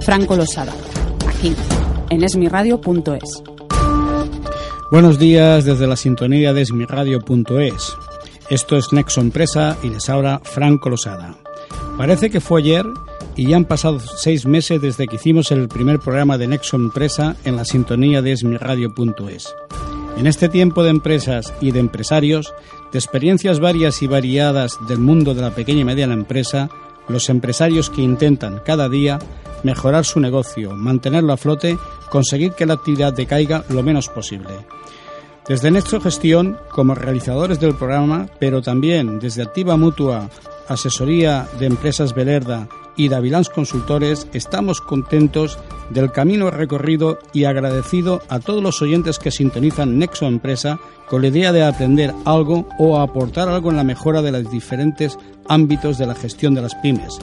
Franco Losada, aquí, en esmiradio.es. Buenos días desde la sintonía de esmiradio.es. Esto es Nexo Empresa y les habla Franco Losada. Parece que fue ayer y ya han pasado seis meses desde que hicimos el primer programa de Nexo Empresa en la sintonía de esmiradio.es. En este tiempo de empresas y de empresarios, de experiencias varias y variadas del mundo de la pequeña y mediana empresa, los empresarios que intentan cada día mejorar su negocio, mantenerlo a flote, conseguir que la actividad decaiga lo menos posible. Desde Nexo Gestión, como realizadores del programa, pero también desde Activa Mutua, Asesoría de Empresas Belerda y Davilans Consultores, estamos contentos del camino recorrido y agradecido a todos los oyentes que sintonizan Nexo Empresa con la idea de aprender algo o aportar algo en la mejora de los diferentes ámbitos de la gestión de las pymes.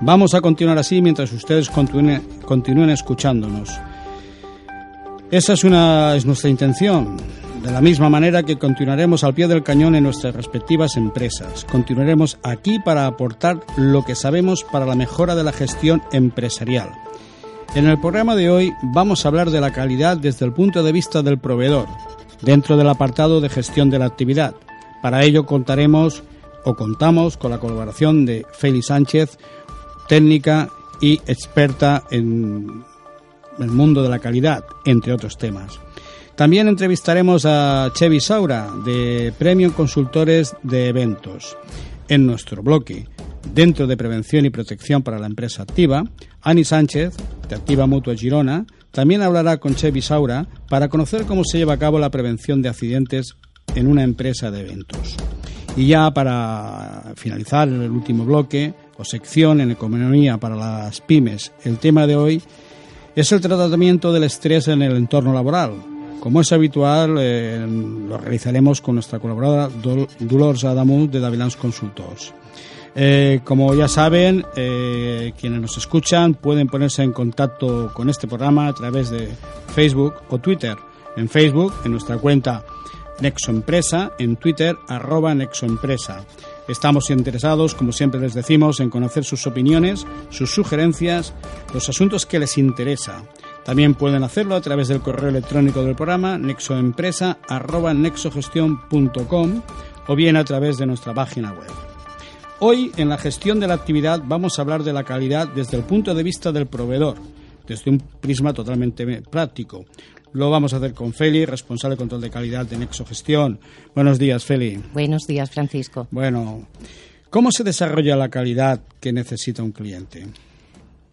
Vamos a continuar así mientras ustedes continúen, escuchándonos. Esa es nuestra intención. De la misma manera que continuaremos al pie del cañón en nuestras respectivas empresas. Continuaremos aquí para aportar lo que sabemos para la mejora de la gestión empresarial. En el programa de hoy vamos a hablar de la calidad desde el punto de vista del proveedor, dentro del apartado de gestión de la actividad. Para ello contaremos o contamos con la colaboración de Félix Sánchez, técnica y experta en el mundo de la calidad, entre otros temas. También entrevistaremos a Chevy Saura, de Premium Consultores de Eventos. En nuestro bloque, dentro de Prevención y Protección para la Empresa Activa, Ani Sánchez, de Activa Mutua Girona, también hablará con Chevy Saura para conocer cómo se lleva a cabo la prevención de accidentes en una empresa de eventos. Y ya para finalizar el último bloque o sección en economía para las pymes, el tema de hoy es el tratamiento del estrés en el entorno laboral. Como es habitual, eh, lo realizaremos con nuestra colaboradora Dolores Adamú de Davilans Consultors. Eh, como ya saben, eh, quienes nos escuchan pueden ponerse en contacto con este programa a través de Facebook o Twitter. En Facebook, en nuestra cuenta Nexo Empresa, en Twitter, arroba Nexo Empresa. Estamos interesados, como siempre les decimos, en conocer sus opiniones, sus sugerencias, los asuntos que les interesa. También pueden hacerlo a través del correo electrónico del programa nexoempresa.nexogestion.com o bien a través de nuestra página web. Hoy, en la gestión de la actividad, vamos a hablar de la calidad desde el punto de vista del proveedor, desde un prisma totalmente práctico. Lo vamos a hacer con Feli, responsable de control de calidad de Nexo Gestión. Buenos días, Feli. Buenos días, Francisco. Bueno, ¿cómo se desarrolla la calidad que necesita un cliente?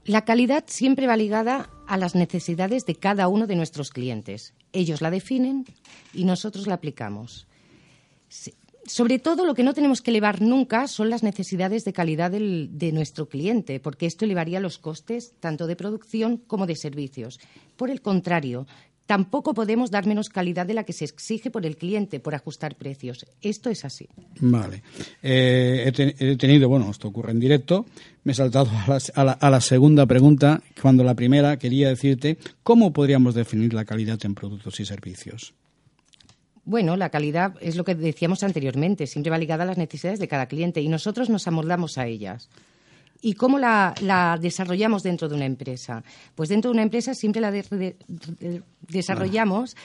La calidad siempre va ligada a las necesidades de cada uno de nuestros clientes. Ellos la definen y nosotros la aplicamos. Sobre todo, lo que no tenemos que elevar nunca son las necesidades de calidad de nuestro cliente, porque esto elevaría los costes tanto de producción como de servicios. Por el contrario, tampoco podemos dar menos calidad de la que se exige por el cliente por ajustar precios. Esto es así. Vale. Eh, he, tenido, bueno, esto ocurre en directo, me he saltado a la, a la, segunda pregunta, cuando la primera quería decirte cómo podríamos definir la calidad en productos y servicios. Bueno, la calidad es lo que decíamos anteriormente, siempre va ligada a las necesidades de cada cliente y nosotros nos amoldamos a ellas. ¿Y cómo la, desarrollamos dentro de una empresa? Pues dentro de una empresa siempre la desarrollamos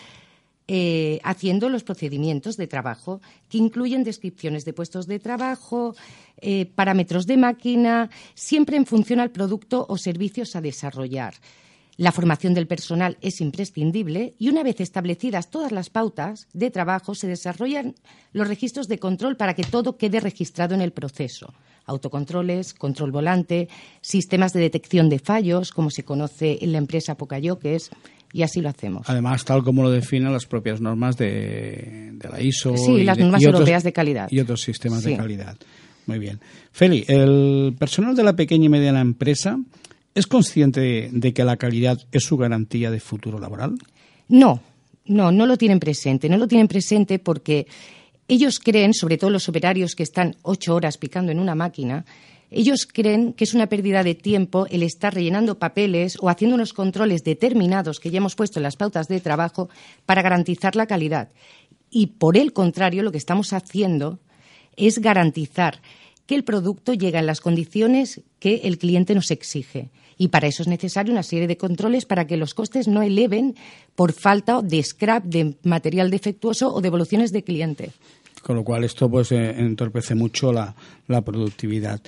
eh, haciendo los procedimientos de trabajo, que incluyen descripciones de puestos de trabajo, eh, parámetros de máquina, siempre en función al producto o servicios a desarrollar. La formación del personal es imprescindible y una vez establecidas todas las pautas de trabajo se desarrollan los registros de control para que todo quede registrado en el proceso. Autocontroles, control volante, sistemas de detección de fallos, como se conoce en la empresa Pocayoques, y así lo hacemos. Además, tal como lo definen las propias normas de, la ISO. Sí, las normas europeas de calidad. Y otros sistemas de calidad. Muy bien. Feli, el personal de la pequeña y mediana empresa ¿Es consciente de que la calidad es su garantía de futuro laboral? No, no, no lo tienen presente. No lo tienen presente porque ellos creen, sobre todo los operarios que están ocho horas picando en una máquina, ellos creen que es una pérdida de tiempo el estar rellenando papeles o haciendo unos controles determinados que ya hemos puesto en las pautas de trabajo para garantizar la calidad. Y por el contrario, lo que estamos haciendo es garantizar que el producto llega en las condiciones que el cliente nos exige y para eso es necesario una serie de controles para que los costes no eleven por falta de scrap, de material defectuoso o devoluciones de cliente. Con lo cual esto pues eh, entorpece mucho la, productividad.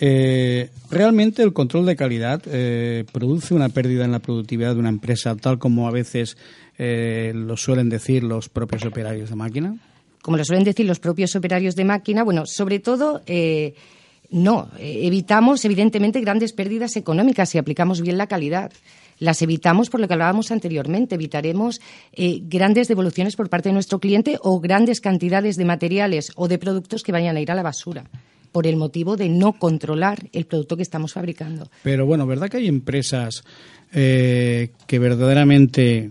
Eh, ¿Realmente el control de calidad eh, produce una pérdida en la productividad de una empresa, tal como a veces lo suelen decir los propios operarios de máquina? Como lo suelen decir los propios operarios de máquina, bueno, sobre todo no, eh, evitamos evidentemente grandes pérdidas económicas si aplicamos bien la calidad. Las evitamos por lo que hablábamos anteriormente. Evitaremos eh, grandes devoluciones por parte de nuestro cliente o grandes cantidades de materiales o de productos que vayan a ir a la basura por el motivo de no controlar el producto que estamos fabricando. Pero bueno, ¿verdad que hay empresas eh, que verdaderamente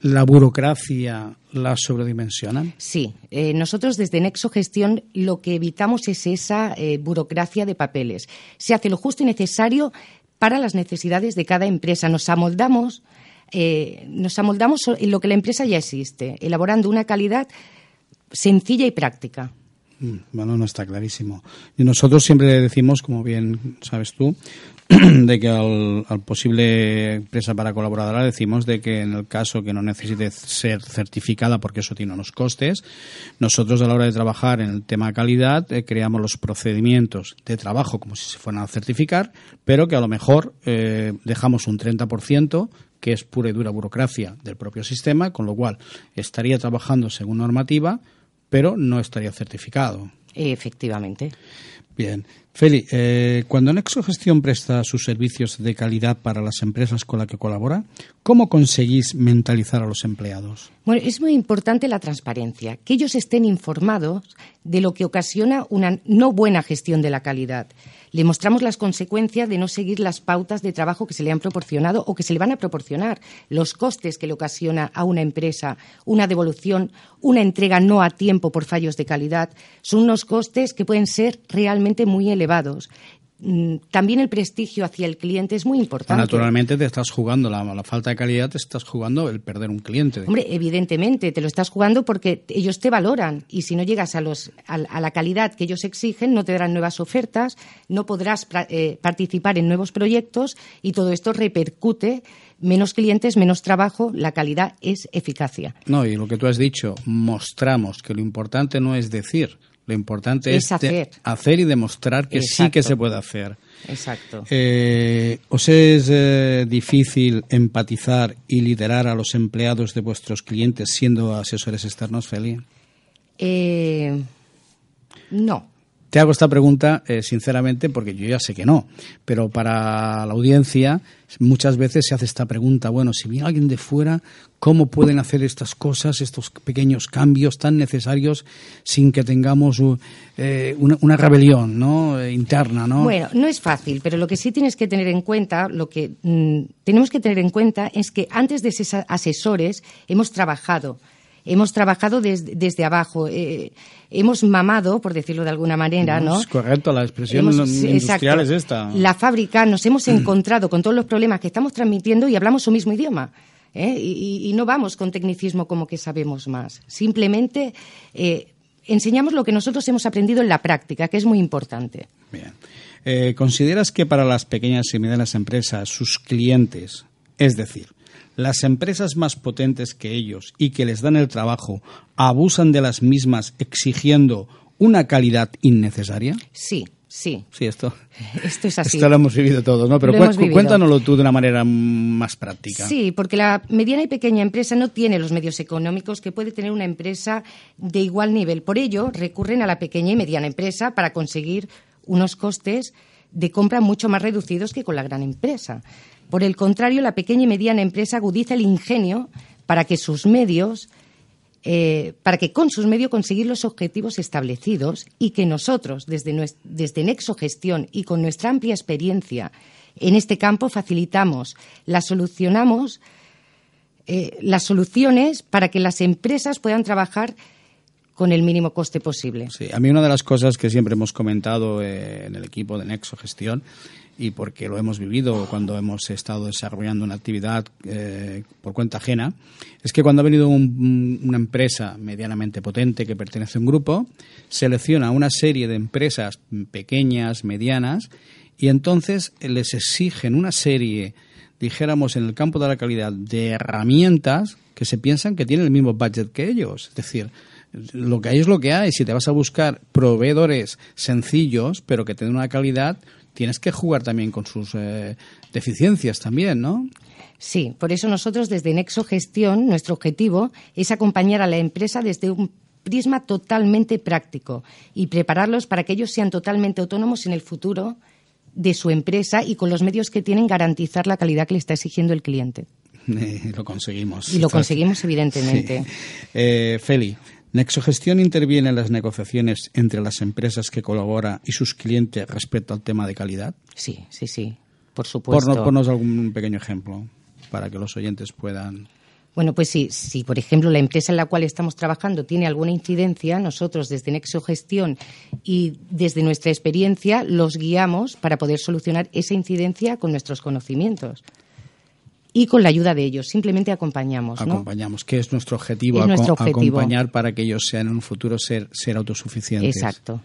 la burocracia la sobredimensionan? Sí, eh, nosotros desde Nexo Gestión lo que evitamos es esa eh, burocracia de papeles. Se hace lo justo y necesario para las necesidades de cada empresa. Nos amoldamos, eh, nos amoldamos en lo que la empresa ya existe, elaborando una calidad sencilla y práctica. Mm, bueno, no está clarísimo. Y nosotros siempre decimos, como bien sabes tú, de que al, posible empresa para colaboradora decimos de que en el caso que no necesite ser certificada porque eso tiene unos costes, nosotros a la hora de trabajar en el tema calidad eh, creamos los procedimientos de trabajo como si se fueran a certificar, pero que a lo mejor eh, dejamos un 30% que es pura y dura burocracia del propio sistema, con lo cual estaría trabajando según normativa, pero no estaría certificado. Efectivamente. Bien. Feli, eh, cuando Nexo Gestión presta sus servicios de calidad para las empresas con las que colabora, ¿cómo conseguís mentalizar a los empleados? Bueno, es muy importante la transparencia, que ellos estén informados de lo que ocasiona una no buena gestión de la calidad. Le mostramos las consecuencias de no seguir las pautas de trabajo que se le han proporcionado o que se le van a proporcionar, los costes que le ocasiona a una empresa una devolución, una entrega no a tiempo por fallos de calidad, son unos costes que pueden ser realmente muy elevados también el prestigio hacia el cliente es muy importante. Naturalmente te estás jugando la, falta de calidad, te estás jugando el perder un cliente. Hombre, evidentemente te lo estás jugando porque ellos te valoran y si no llegas a, los, a, la calidad que ellos exigen, no te darán nuevas ofertas, no podrás eh, participar en nuevos proyectos y todo esto repercute menos clientes, menos trabajo, la calidad es eficacia. No, y lo que tú has dicho, mostramos que lo importante no es decir, lo importante es, hacer. y demostrar que sí que se puede hacer. Exacto. Eh, ¿Os es eh, difícil empatizar y liderar a los empleados de vuestros clientes siendo asesores externos, Feli? Eh, no. Te hago esta pregunta eh, sinceramente porque yo ya sé que no, pero para la audiencia muchas veces se hace esta pregunta, bueno, si viene alguien de fuera, ¿cómo pueden hacer estas cosas, estos pequeños cambios tan necesarios sin que tengamos eh, una, rebelión. Eh, interna? ¿no? Bueno, no es fácil, pero lo que sí tienes que tener en cuenta, lo que mm, tenemos que tener en cuenta es que antes de ser asesores hemos trabajado hemos trabajado desde abajo, eh, hemos mamado, por decirlo de alguna manera, ¿no? Es correcto, la expresión industrial es esta. La fábrica, nos hemos encontrado con todos los problemas que estamos transmitiendo y hablamos su mismo idioma. ¿eh? y, no vamos con tecnicismo como que sabemos más. Simplemente eh, enseñamos lo que nosotros hemos aprendido en la práctica, que es muy importante. Bien. ¿Consideras que para las pequeñas y medianas empresas, sus clientes, es decir, las empresas más potentes que ellos y que les dan el trabajo, abusan de las mismas exigiendo una calidad innecesaria? Sí, Sí. Sí, esto, esto es así. Esto lo hemos vivido todos, ¿no? Pero cuéntanoslo tú de una manera más práctica. Sí, porque la mediana y pequeña empresa no tiene los medios económicos que puede tener una empresa de igual nivel. Por ello, recurren a la pequeña y mediana empresa para conseguir unos costes de compra mucho más reducidos que con la gran empresa. Por el contrario, la pequeña y mediana empresa agudiza el ingenio para que sus medios eh, para que con sus medios conseguir los objetivos establecidos y que nosotros, desde, desde Nexo Gestión y con nuestra amplia experiencia en este campo, facilitamos, las solucionamos, eh, las soluciones para que las empresas puedan trabajar con el mínimo coste posible. Sí, a mí una de las cosas que siempre hemos comentado eh, en el equipo de Nexo Gestión y porque lo hemos vivido cuando hemos estado desarrollando una actividad eh, por cuenta ajena, es que cuando ha venido una empresa medianamente potente que pertenece a un grupo, selecciona una serie de empresas pequeñas, medianas, y entonces les exigen una serie, dijéramos, en el campo de la calidad, de herramientas que se piensan que tienen el mismo budget que ellos. Es decir, lo que hay es lo que hay. Si te vas a buscar proveedores sencillos, pero que tengan una calidad, tienes que jugar también con sus eh, deficiencias también, ¿no? Sí, por eso nosotros desde Nexo Gestión, nuestro objetivo es acompañar a la empresa desde un prisma totalmente práctico y prepararlos para que ellos sean totalmente autónomos en el futuro de su empresa y con los medios que tienen garantizar la calidad que le está exigiendo el cliente. lo conseguimos. Y lo conseguimos, evidentemente. Eh, Feli, Nexogestión interviene en las negociaciones entre las empresas que colabora y sus clientes respecto al tema de calidad. Sí, sí, sí, por supuesto. Por ponnos algún pequeño ejemplo para que los oyentes puedan. Bueno, pues sí, si por ejemplo la empresa en la cual estamos trabajando tiene alguna incidencia, nosotros desde Nexogestión y desde nuestra experiencia los guiamos para poder solucionar esa incidencia con nuestros conocimientos y con la ayuda de ellos. Simplemente acompañamos. Acompañamos, que es nuestro objetivo, acompañar para que ellos sean en un futuro ser, ser autosuficientes. Exacto.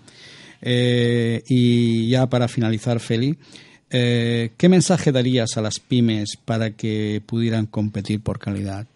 Eh, y ya para finalizar, Feli, eh, ¿qué mensaje darías a las pymes para que pudieran competir por calidad?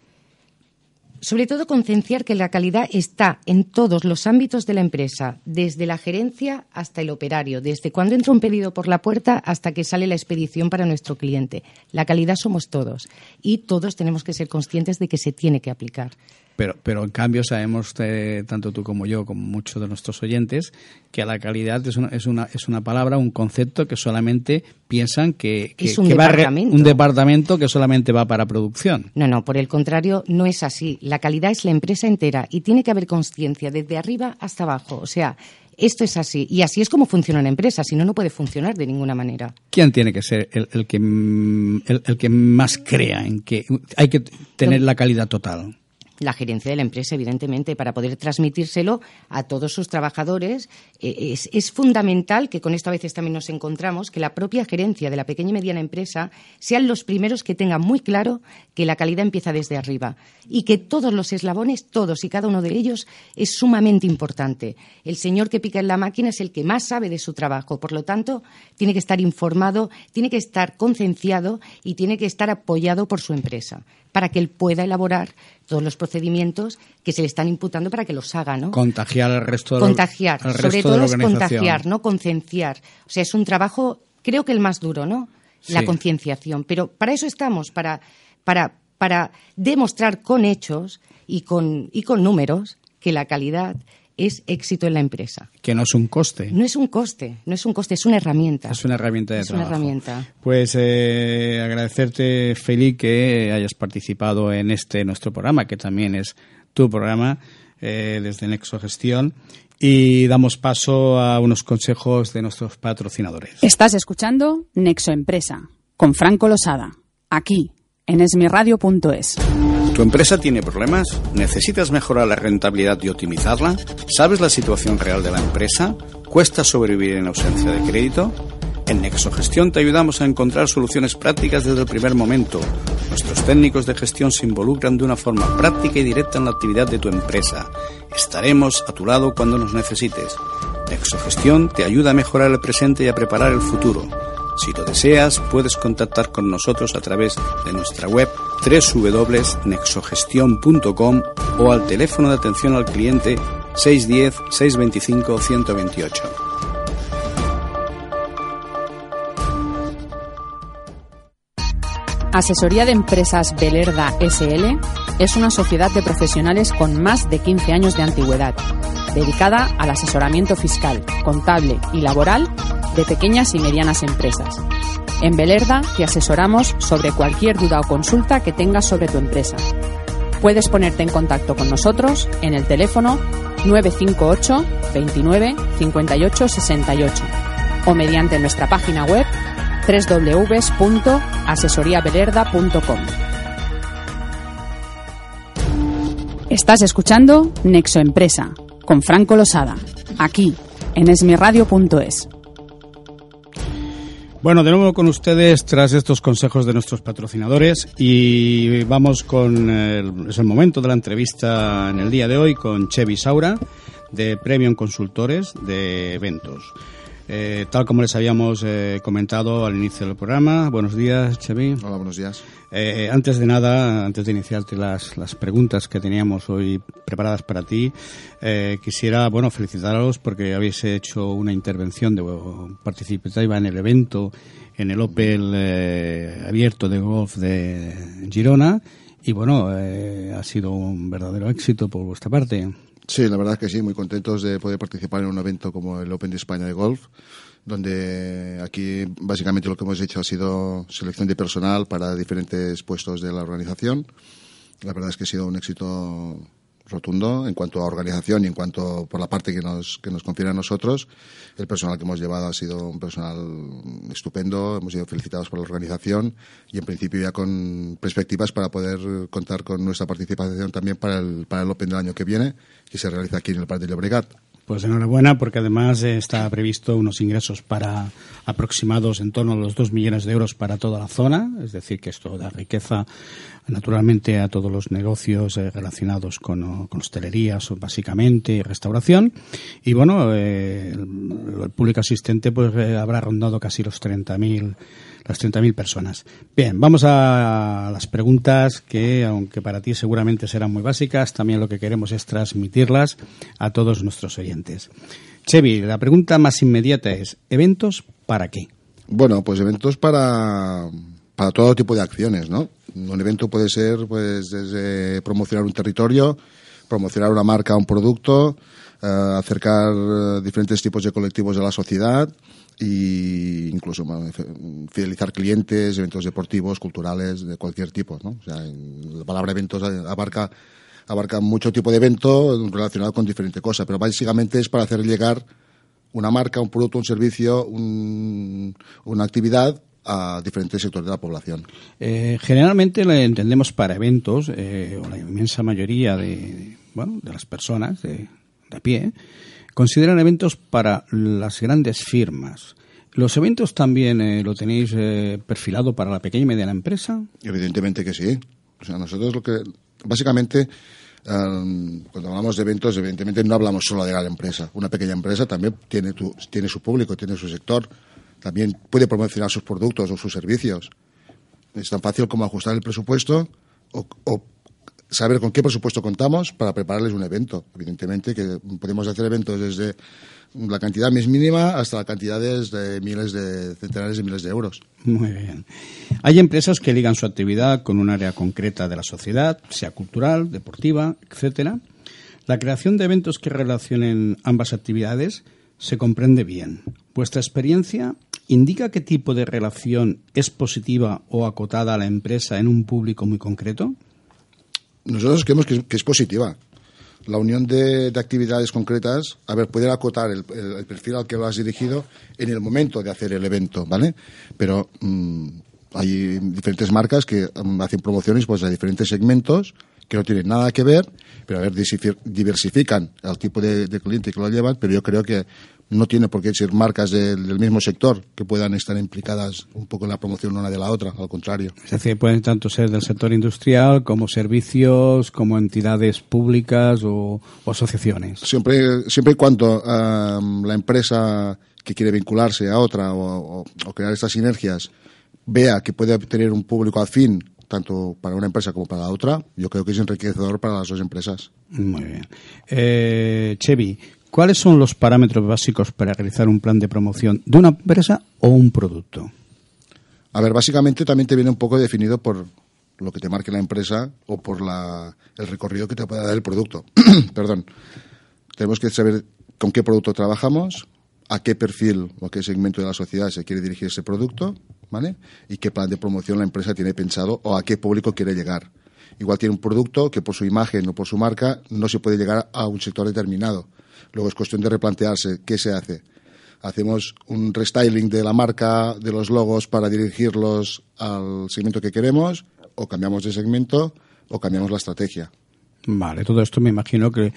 Sobre todo concienciar que la calidad está en todos los ámbitos de la empresa, desde la gerencia hasta el operario, desde cuando entra un pedido por la puerta hasta que sale la expedición para nuestro cliente. La calidad somos todos y todos tenemos que ser conscientes de que se tiene que aplicar. Pero, pero en cambio sabemos, eh, tanto tú como yo, como muchos de nuestros oyentes, que la calidad es una, es una, es una palabra, un concepto que solamente piensan que, es un, departamento. un departamento que solamente va para producción. No, no, por el contrario, no es así. La calidad es la empresa entera y tiene que haber conciencia desde arriba hasta abajo. O sea, esto es así. Y así es como funciona una empresa, si no, no puede funcionar de ninguna manera. ¿Quién tiene que ser el, el que, el, el, que más crea en que hay que tener la calidad total? La gerencia de la empresa, evidentemente, para poder transmitírselo a todos sus trabajadores. Eh, es, fundamental que con esto a veces también nos encontramos, que la propia gerencia de la pequeña y mediana empresa sean los primeros que tengan muy claro que la calidad empieza desde arriba y que todos los eslabones, todos y cada uno de ellos, es sumamente importante. El señor que pica en la máquina es el que más sabe de su trabajo, por lo tanto, tiene que estar informado, tiene que estar concienciado y tiene que estar apoyado por su empresa para que él pueda elaborar todos los procedimientos que se le están imputando para que los haga, ¿no? Contagiar al resto de Contagiar, sobre todo es contagiar, no concienciar. O sea, es un trabajo, creo que el más duro, ¿no? La concienciación. Pero para eso estamos, para, para, para demostrar con hechos y con, y con números que la calidad es éxito en la empresa. Que no es un coste. No es un coste, no es un coste, es una herramienta. Es una herramienta de es trabajo. una herramienta. Pues eh, agradecerte, Feli, que hayas participado en este nuestro programa, que también es tu programa eh, desde Nexo Gestión. Y damos paso a unos consejos de nuestros patrocinadores. Estás escuchando Nexo Empresa con Franco Losada, aquí en esmiradio.es. ¿Tu empresa tiene problemas? ¿Necesitas mejorar la rentabilidad y optimizarla? ¿Sabes la situación real de la empresa? ¿Cuesta sobrevivir en ausencia de crédito? En Nexogestión te ayudamos a encontrar soluciones prácticas desde el primer momento. Nuestros técnicos de gestión se involucran de una forma práctica y directa en la actividad de tu empresa. Estaremos a tu lado cuando nos necesites. Nexogestión te ayuda a mejorar el presente y a preparar el futuro. Si lo deseas, puedes contactar con nosotros a través de nuestra web www.nexogestion.com o al teléfono de atención al cliente 610 625 128. Asesoría de Empresas Belerda SL es una sociedad de profesionales con más de 15 años de antigüedad, dedicada al asesoramiento fiscal, contable y laboral de pequeñas y medianas empresas. En Belerda te asesoramos sobre cualquier duda o consulta que tengas sobre tu empresa. Puedes ponerte en contacto con nosotros en el teléfono 958 29 58 68 o mediante nuestra página web www.asesoriabelerda.com. Estás escuchando Nexo Empresa con Franco Losada, aquí en esmirradio.es. Bueno, de nuevo con ustedes tras estos consejos de nuestros patrocinadores y vamos con el, es el momento de la entrevista en el día de hoy con Chevy Saura de Premium Consultores de Eventos. Eh, tal como les habíamos eh, comentado al inicio del programa, buenos días, Chevy. Hola, buenos días. Eh, antes de nada, antes de iniciarte las, las preguntas que teníamos hoy preparadas para ti, eh, quisiera, bueno, felicitaros porque habéis hecho una intervención de, participativa en el evento, en el Opel eh, abierto de golf de Girona, y bueno, eh, ha sido un verdadero éxito por vuestra parte. Sí, la verdad es que sí, muy contentos de poder participar en un evento como el Open de España de Golf, donde aquí básicamente lo que hemos hecho ha sido selección de personal para diferentes puestos de la organización. La verdad es que ha sido un éxito rotundo en cuanto a organización y en cuanto por la parte que nos, que nos confiere a nosotros. El personal que hemos llevado ha sido un personal estupendo, hemos sido felicitados por la organización y en principio ya con perspectivas para poder contar con nuestra participación también para el, para el Open del año que viene, que se realiza aquí en el Parque de Llobregat. Pues enhorabuena, porque además está previsto unos ingresos para aproximados en torno a los dos millones de euros para toda la zona, es decir, que esto da riqueza naturalmente a todos los negocios eh, relacionados con, con hostelería, so- básicamente, restauración. Y bueno, eh, el, público asistente pues eh, habrá rondado casi los 30.000 las 30.000 personas. Bien, vamos a las preguntas que, aunque para ti seguramente serán muy básicas, también lo que queremos es transmitirlas a todos nuestros oyentes. Chevy, la pregunta más inmediata es, ¿eventos para qué? Bueno, pues eventos para, para todo tipo de acciones, ¿no? Un evento puede ser, pues, desde promocionar un territorio, promocionar una marca, un producto, eh, acercar eh, diferentes tipos de colectivos de la sociedad y incluso fidelizar clientes, eventos deportivos, culturales, de cualquier tipo, ¿no? O sea, la palabra eventos abarca abarca mucho tipo de evento relacionado con diferente cosas, pero básicamente es para hacer llegar una marca, un producto, un servicio, un- una actividad a diferentes sectores de la población. Eh, generalmente le entendemos para eventos, eh, o la inmensa mayoría de, bueno, de las personas de, de a pie, consideran eventos para las grandes firmas. ¿Los eventos también eh, lo tenéis eh, perfilado para la pequeña y mediana empresa? Evidentemente que sí. O sea, nosotros lo que, básicamente, em, cuando hablamos de eventos, evidentemente no hablamos solo de la empresa. Una pequeña empresa también tiene, tu- tiene su público, tiene su sector, también puede promocionar sus productos o sus servicios. Es tan fácil como ajustar el presupuesto o, saber con qué presupuesto contamos para prepararles un evento. Evidentemente que podemos hacer eventos desde la cantidad más mínima hasta cantidades de miles de centenares de miles de euros. Muy bien. Hay empresas que ligan su actividad con un área concreta de la sociedad, sea cultural, deportiva, etcétera. La creación de eventos que relacionen ambas actividades se comprende bien. ¿Vuestra experiencia indica qué tipo de relación es positiva o acotada a la empresa en un público muy concreto? Nosotros creemos que, es positiva. La unión de, de actividades concretas, a ver, poder acotar el perfil al que lo has dirigido en el momento de hacer el evento, ¿vale? Pero mm, hay diferentes marcas que mm, hacen promociones pues, a diferentes segmentos que no tienen nada que ver, pero a ver, diversifican el tipo de, de cliente que lo llevan, pero yo creo que no tiene por qué ser marcas del, mismo sector que puedan estar implicadas un poco en la promoción una de la otra, al contrario. Es decir, pueden tanto ser del sector industrial como servicios, como entidades públicas o, asociaciones. Siempre, siempre y cuando la empresa que quiere vincularse a otra o, crear estas sinergias vea que puede tener un público afín tanto para una empresa como para la otra, yo creo que es enriquecedor para las dos empresas. Muy bien. Eh, Chevy, ¿Cuáles son los parámetros básicos para realizar un plan de promoción de una empresa o un producto? A ver, básicamente también te viene un poco definido por lo que te marque la empresa o por el recorrido que te pueda dar el producto. Perdón. Tenemos que saber con qué producto trabajamos, a qué perfil o a qué segmento de la sociedad se quiere dirigir ese producto, ¿vale? Y qué plan de promoción la empresa tiene pensado o a qué público quiere llegar. Igual tiene un producto que por su imagen o por su marca no se puede llegar a un sector determinado. Luego es cuestión de replantearse qué se hace. Hacemos un restyling de la marca, de los logos para dirigirlos al segmento que queremos, o cambiamos de segmento, o cambiamos la estrategia. Vale, todo esto me imagino que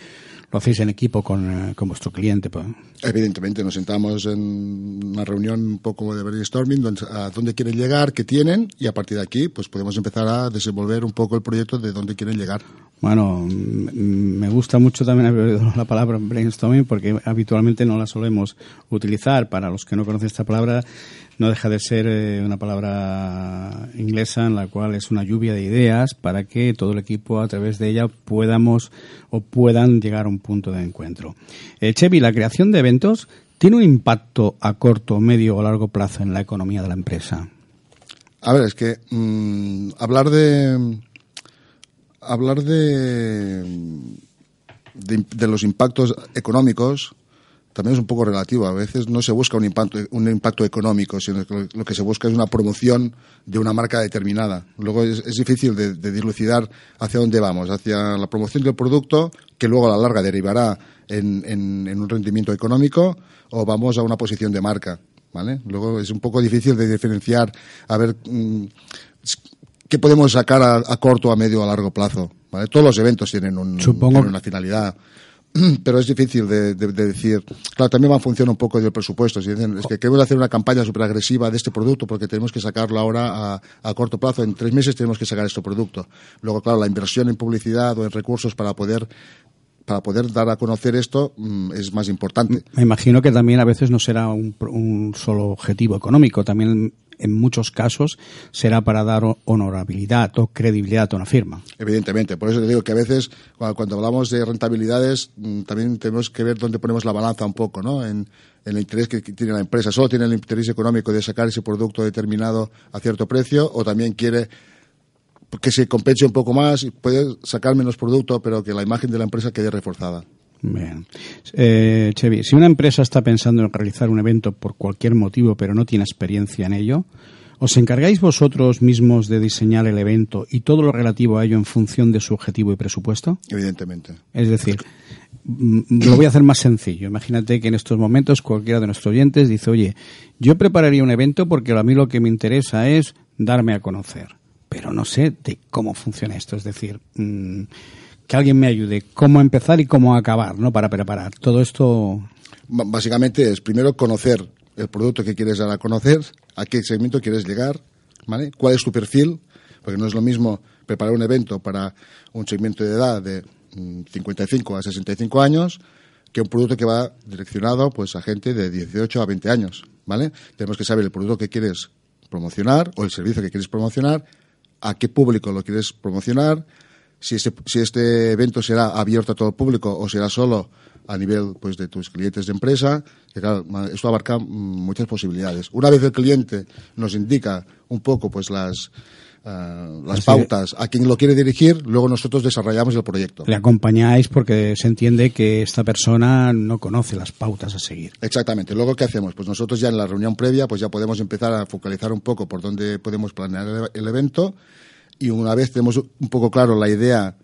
lo hacéis en equipo con, eh, vuestro cliente. Pues. Evidentemente, nos sentamos en una reunión un poco de brainstorming, donde, a dónde quieren llegar, qué tienen, y a partir de aquí pues podemos empezar a desenvolver un poco el proyecto de dónde quieren llegar. Bueno, me gusta mucho también la palabra brainstorming porque habitualmente no la solemos utilizar. Para los que no conocen esta palabra, no deja de ser eh, una palabra inglesa en la cual es una lluvia de ideas para que todo el equipo a través de ella podamos o puedan llegar a un punto de encuentro. Eh, Chevy, la creación de eventos tiene un impacto a corto, medio o largo plazo en la economía de la empresa. A ver, es que mm, hablar de hablar de, de, los impactos económicos también es un poco relativo. A veces no se busca un impacto, un impacto económico, sino que lo que se busca es una promoción de una marca determinada. Luego es, difícil de, dilucidar hacia dónde vamos, hacia la promoción del producto, que luego a la larga derivará en, en, un rendimiento económico, o vamos a una posición de marca. ¿Vale? Luego es un poco difícil de diferenciar, a ver, mm, ¿Qué podemos sacar a, corto, a medio, a largo plazo? Todos los eventos tienen, un, una finalidad pero es difícil de, decir. Claro, también va a funcionar un poco del presupuesto. Si dicen, es que queremos hacer una campaña súper agresiva de este producto porque tenemos que sacarlo ahora a, corto plazo. En tres meses tenemos que sacar este producto. Luego, claro, la inversión en publicidad o en recursos para poder para poder dar a conocer esto mm, es más importante. Me imagino que también a veces no será un, un solo objetivo económico, también en muchos casos será para dar honorabilidad o credibilidad a una firma. Evidentemente, por eso te digo que a veces cuando hablamos de rentabilidades mm, también tenemos que ver dónde ponemos la balanza un poco, ¿no? En, el interés que tiene la empresa. Solo tiene el interés económico de sacar ese producto determinado a cierto precio o también quiere que se compense un poco más y puede sacar menos producto, pero que la imagen de la empresa quede reforzada. Bien. Eh, Chevy, si una empresa está pensando en realizar un evento por cualquier motivo, pero no tiene experiencia en ello, ¿os encargáis vosotros mismos de diseñar el evento y todo lo relativo a ello en función de su objetivo y presupuesto? Evidentemente. Es decir, mm, lo voy a hacer más sencillo. Imagínate que en estos momentos cualquiera de nuestros oyentes dice, oye, yo prepararía un evento porque a mí lo que me interesa es darme a conocer, pero no sé de cómo funciona esto. Es decir, mm, que alguien me ayude cómo empezar y cómo acabar, ¿no? Para preparar todo esto. básicamente es primero conocer el producto que quieres dar a conocer, a qué segmento quieres llegar, ¿vale? ¿Cuál es tu perfil? Porque no es lo mismo preparar un evento para un segmento de edad de 55 mm, a 65 años que un producto que va direccionado pues a gente de 18 a 20 años, ¿vale? Tenemos que saber el producto que quieres promocionar o el servicio que quieres promocionar, a qué público lo quieres promocionar, si este, si este evento será abierto a todo el público o será solo a nivel pues de tus clientes de empresa, que claro, esto abarca muchas posibilidades. Una vez el cliente nos indica un poco pues las eh, las pautas a quien lo quiere dirigir, luego nosotros desarrollamos el proyecto. Le acompañáis porque se entiende que esta persona no conoce las pautas a seguir. Exactamente. Luego, ¿qué hacemos? Pues nosotros ya en la reunión previa, pues ya podemos empezar a focalizar un poco por dónde podemos planear el evento y una vez tenemos un poco claro la idea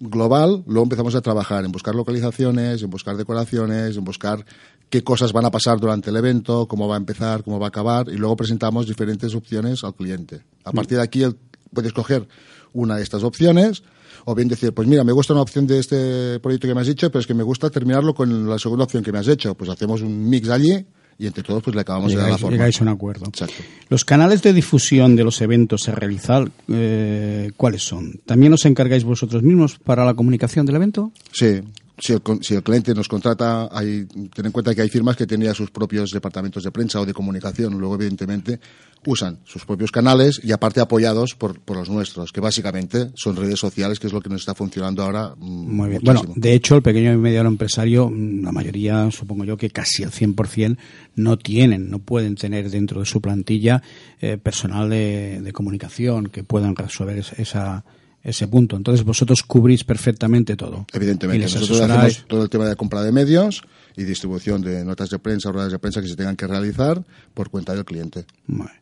global, luego empezamos a trabajar en buscar localizaciones, en buscar decoraciones, en buscar qué cosas van a pasar durante el evento, cómo va a empezar, cómo va a acabar, y luego presentamos diferentes opciones al cliente. A mm. partir de aquí, puedes coger una de estas opciones o bien decir, pues mira, me gusta una opción de este proyecto que me has dicho, pero es que me gusta terminarlo con la segunda opción que me has hecho. Pues hacemos un mix allí y entre todos pues le acabamos de dar la forma. Llegáis a un acuerdo. Exacto. Los canales de difusión de los eventos a realizar, eh, ¿cuáles son? ¿También os encargáis vosotros mismos para la comunicación del evento? Sí, si el, si el, cliente nos contrata, hay, ten en cuenta que hay firmas que tienen sus propios departamentos de prensa o de comunicación. Luego, evidentemente, usan sus propios canales y aparte apoyados por, por, los nuestros, que básicamente son redes sociales, que es lo que nos está funcionando ahora. Mm, Muy bien. Muchísimo. Bueno, de hecho, el pequeño y mediano empresario, mm, la mayoría, supongo yo que casi el 100%, no tienen, no pueden tener dentro de su plantilla eh, personal de, de, comunicación que puedan resolver esa ese punto. Entonces vosotros cubrís perfectamente todo. Evidentemente, nosotros hacemos todo el tema de compra de medios y distribución de notas de prensa ruedas de prensa que se tengan que realizar por cuenta del cliente. Bueno.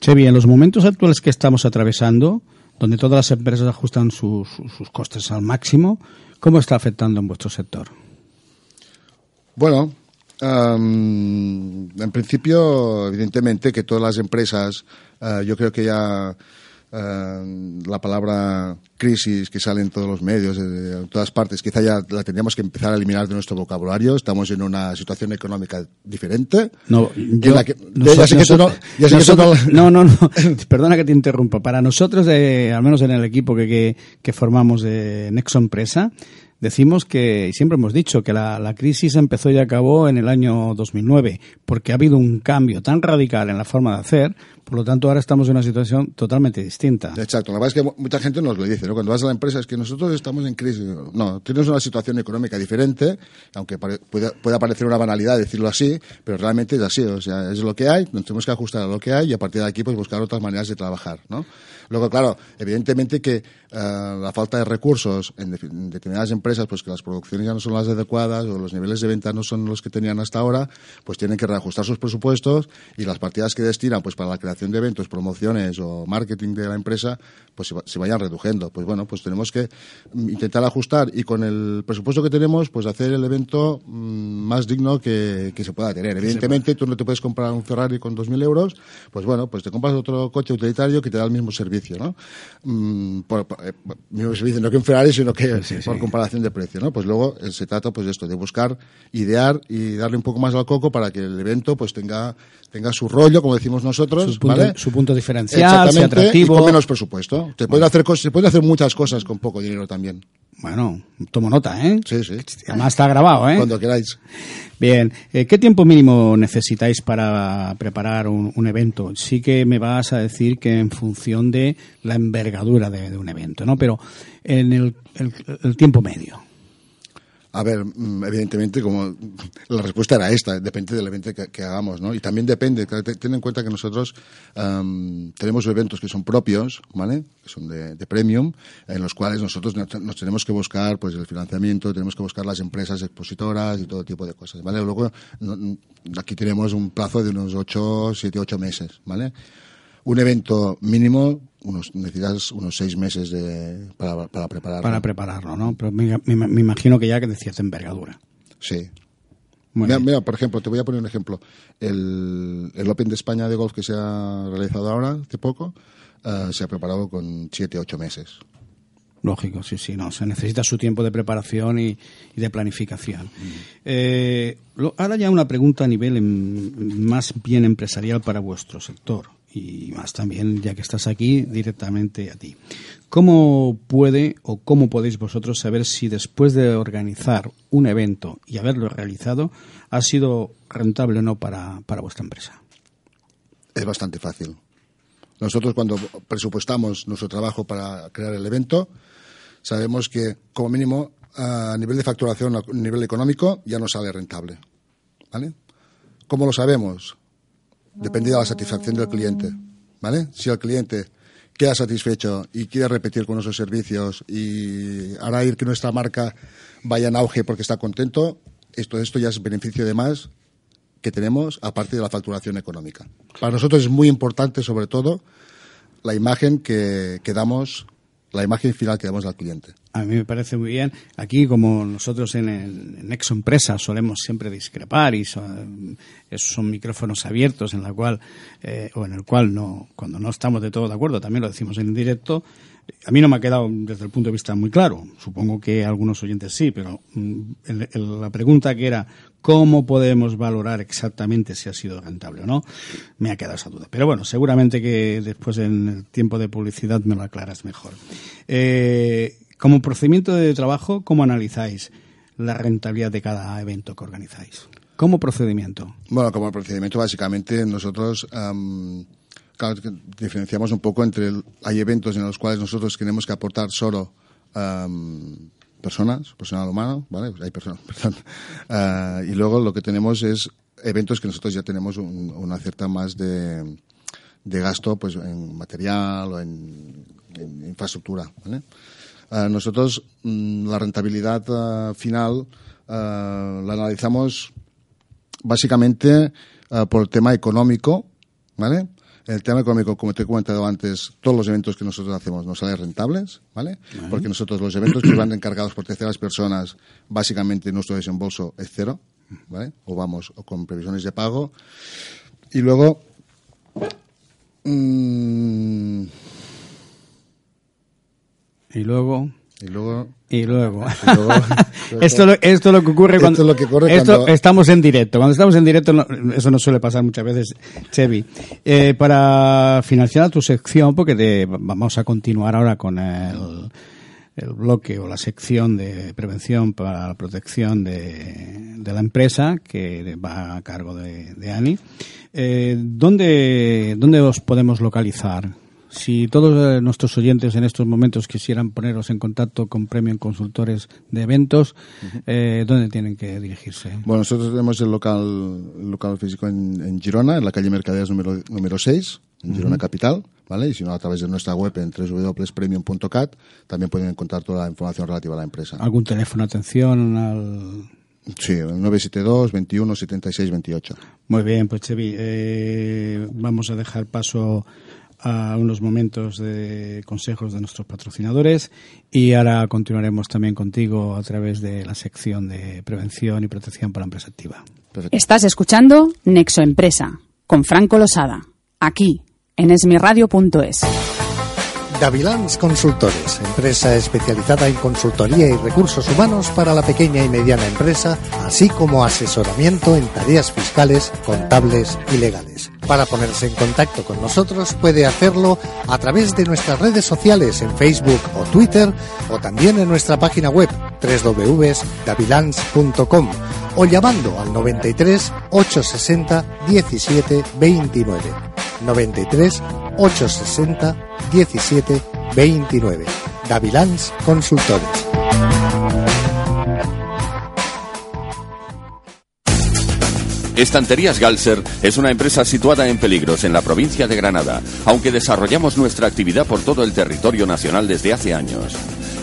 Chevi, en los momentos actuales que estamos atravesando, donde todas las empresas ajustan sus, sus costes al máximo, ¿cómo está afectando en vuestro sector? Bueno, um, en principio, evidentemente que todas las empresas, uh, yo creo que ya Uh, la palabra crisis que sale en todos los medios, de, todas partes, quizá ya la tendríamos que empezar a eliminar de nuestro vocabulario. Estamos en una situación económica diferente. No, no, no, no, perdona que te interrumpa. Para nosotros, de, al menos en el equipo que, que, que formamos de Nexo Empresa, decimos que, y siempre hemos dicho, que la, crisis empezó y acabó en el año 2009, porque ha habido un cambio tan radical en la forma de hacer, por lo tanto ahora estamos en una situación totalmente distinta. Exacto, la verdad es que mucha gente nos lo dice, ¿no? Cuando vas a la empresa es que nosotros estamos en crisis. No, tienes una situación económica diferente, aunque pueda, pueda parecer una banalidad decirlo así, pero realmente es así, o sea, es lo que hay, nos tenemos que ajustar a lo que hay y a partir de aquí pues buscar otras maneras de trabajar, ¿no? Luego, claro, evidentemente que uh, la falta de recursos en, de, en, determinadas empresas, pues que las producciones ya no son las adecuadas o los niveles de venta no son los que tenían hasta ahora, pues tienen que reajustar sus presupuestos y las partidas que destinan pues para la creación de eventos, promociones o marketing de la empresa, pues se, se vayan reduciendo. Pues bueno, pues tenemos que intentar ajustar y con el presupuesto que tenemos, pues hacer el evento mmm, más digno que, que, se pueda tener. Evidentemente, tú no te puedes comprar un Ferrari con 2.000 euros, pues bueno, pues te compras otro coche utilitario que te da el mismo servicio servicio, ¿no? Mm, por, por, mismo servicio, no que un Ferrari, sino que sí, sí, por comparación de precio, ¿no? Pues luego eh, se trata, pues, de esto, de buscar, idear y darle un poco más al coco para que el evento, pues, tenga, tenga su rollo, como decimos nosotros, su punto, ¿vale? Su punto diferencial, sea atractivo. Y con menos presupuesto. Se pueden hacer se pueden hacer muchas cosas con poco dinero también. Bueno, tomo nota, ¿eh? Sí, sí. Además está grabado, ¿eh? Cuando queráis. Bien, eh, ¿qué tiempo mínimo necesitáis para preparar un, un, evento? Sí que me vas a decir que en función de la envergadura de, de un evento, ¿no? Pero en el, el, el tiempo medio. A ver, mm, evidentemente, como la respuesta era esta, depende del evento que, hagamos, ¿no? Y también depende, ten en cuenta que nosotros um, tenemos eventos que son propios, ¿vale? Que son de, de, premium, en los cuales nosotros nos tenemos que buscar, pues, el financiamiento, tenemos que buscar las empresas expositoras y todo tipo de cosas, ¿vale? Luego, aquí tenemos un plazo de unos 8, 7, 8 meses, ¿vale? Un evento mínimo unos, necesitas unos seis meses de, para, para prepararlo. Para prepararlo, ¿no? Pero me, me, me, imagino que ya que decías envergadura. Sí. Mira, mira, por ejemplo, te voy a poner un ejemplo. El, el, Open de España de golf que se ha realizado ahora, hace poco, uh, se ha preparado con siete, ocho meses. Lógico, sí, sí, no. Se necesita su tiempo de preparación y, y de planificación. Mm. Eh, lo, ahora ya una pregunta a nivel en, más bien empresarial para vuestro sector y más también, ya que estás aquí, directamente a ti. ¿Cómo puede o cómo podéis vosotros saber si después de organizar un evento y haberlo realizado ha sido rentable o no para, para vuestra empresa? Es bastante fácil. Nosotros cuando presupuestamos nuestro trabajo para crear el evento, sabemos que como mínimo a nivel de facturación, a nivel económico, ya no sale rentable. ¿Vale? ¿Cómo lo sabemos? Depende de la satisfacción del cliente. ¿Vale? Si el cliente queda satisfecho y quiere repetir con nuestros servicios y hará ir que nuestra marca vaya en auge porque está contento, esto, esto ya es beneficio de más que tenemos aparte de la facturación económica. Para nosotros es muy importante, sobre todo, la imagen que, que damos, la imagen final que damos al cliente. A mí me parece muy bien. Aquí, como nosotros en, el, Nexo Empresa solemos siempre discrepar y son, son micrófonos abiertos en la cual eh, o en el cual no, cuando no estamos de todo de acuerdo, también lo decimos en directo. A mí no me ha quedado desde el punto de vista muy claro. Supongo que algunos oyentes sí, pero mm, la pregunta que era cómo podemos valorar exactamente si ha sido rentable o no, me ha quedado esa duda. Pero bueno, seguramente que después en el tiempo de publicidad me lo aclaras mejor. Eh, como procedimiento de trabajo, ¿cómo analizáis la rentabilidad de cada evento que organizáis? ¿Como procedimiento? Bueno, como procedimiento, básicamente nosotros diferenciamos un poco entre. hay eventos en los cuales nosotros tenemos que aportar solo personas, personal humano, ¿vale? Hay personas, perdón. Ah, y luego lo que tenemos es eventos que nosotros ya tenemos una cierta más de, de gasto pues en material o en, infraestructura, ¿vale? nosotros mm, la rentabilidad eh, final la analizamos básicamente por el tema económico, ¿vale? El tema económico, como te he comentado antes, todos los eventos que nosotros hacemos nos salen rentables, ¿vale? Porque nosotros los eventos que van encargados por terceras personas, básicamente nuestro desembolso es cero, ¿vale? O vamos o con previsiones de pago. Y luego, mmm, y luego... Y luego... Y luego. esto, esto es lo que ocurre cuando, esto es lo que ocurre cuando... estamos en directo. Cuando estamos en directo, eso no suele pasar muchas veces, Chevy. Eh, para financiar tu sección, porque te, vamos a continuar ahora con el, el bloque o la sección de prevención para la protección de, de la empresa, que va a cargo de, de Ani. Eh, ¿dónde, ¿Dónde os podemos localizar? Si todos eh, nuestros oyentes en estos momentos quisieran poneros en contacto con Premium Consultores de Eventos, eh, ¿dónde tienen que dirigirse? Bueno, nosotros tenemos el local, local físico en, Girona, en la calle Mercaderes número, número 6, en Girona Capital, ¿vale? Y si no, a través de nuestra web en www.premium.cat también pueden encontrar toda la información relativa a la empresa. ¿Algún teléfono atención al...? Sí, 972 21 76 28. Muy bien, pues Chevi, eh, vamos a dejar paso a unos momentos de consejos de nuestros patrocinadores y ahora continuaremos también contigo a través de la sección de prevención y protección para la empresa activa. Estás escuchando Nexo Empresa con Franco Losada, aquí en esmirradio.es. Gavilans Consultores, empresa especializada en consultoría y recursos humanos para la pequeña y mediana empresa, así como asesoramiento en tareas fiscales, contables y legales. Para ponerse en contacto con nosotros puede hacerlo a través de nuestras redes sociales en Facebook o Twitter o también en nuestra página web www.gavilans.com o llamando al 93 860 17 29. 93 860 17 29. Gavilans Consultores. Estanterías Galser es una empresa situada en Peligros, en la provincia de Granada, aunque desarrollamos nuestra actividad por todo el territorio nacional desde hace años.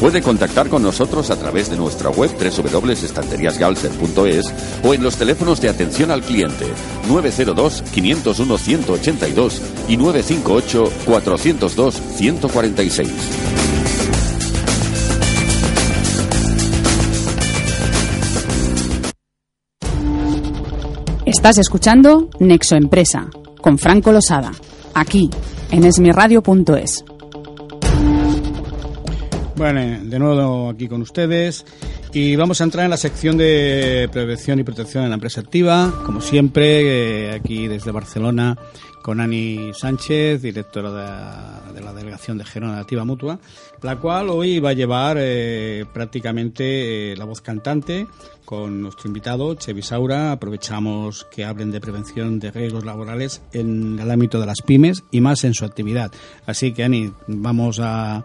Puede contactar con nosotros a través de nuestra web www.estanteriasgalser.es o en los teléfonos de atención al cliente 902-501-182 y 958-402-146. Estás escuchando Nexo Empresa con Franco Losada, aquí en esmirradio.es. Bueno, de nuevo aquí con ustedes y vamos a entrar en la sección de prevención y protección en la empresa activa, como siempre, eh, aquí desde Barcelona con Ani Sánchez, directora de, la Delegación de Gerona Activa Mutua, la cual hoy va a llevar eh, prácticamente eh, la voz cantante con nuestro invitado, Chevi Saura. Aprovechamos que hablen de prevención de riesgos laborales en el ámbito de las pymes y más en su actividad. Así que, Ani, vamos a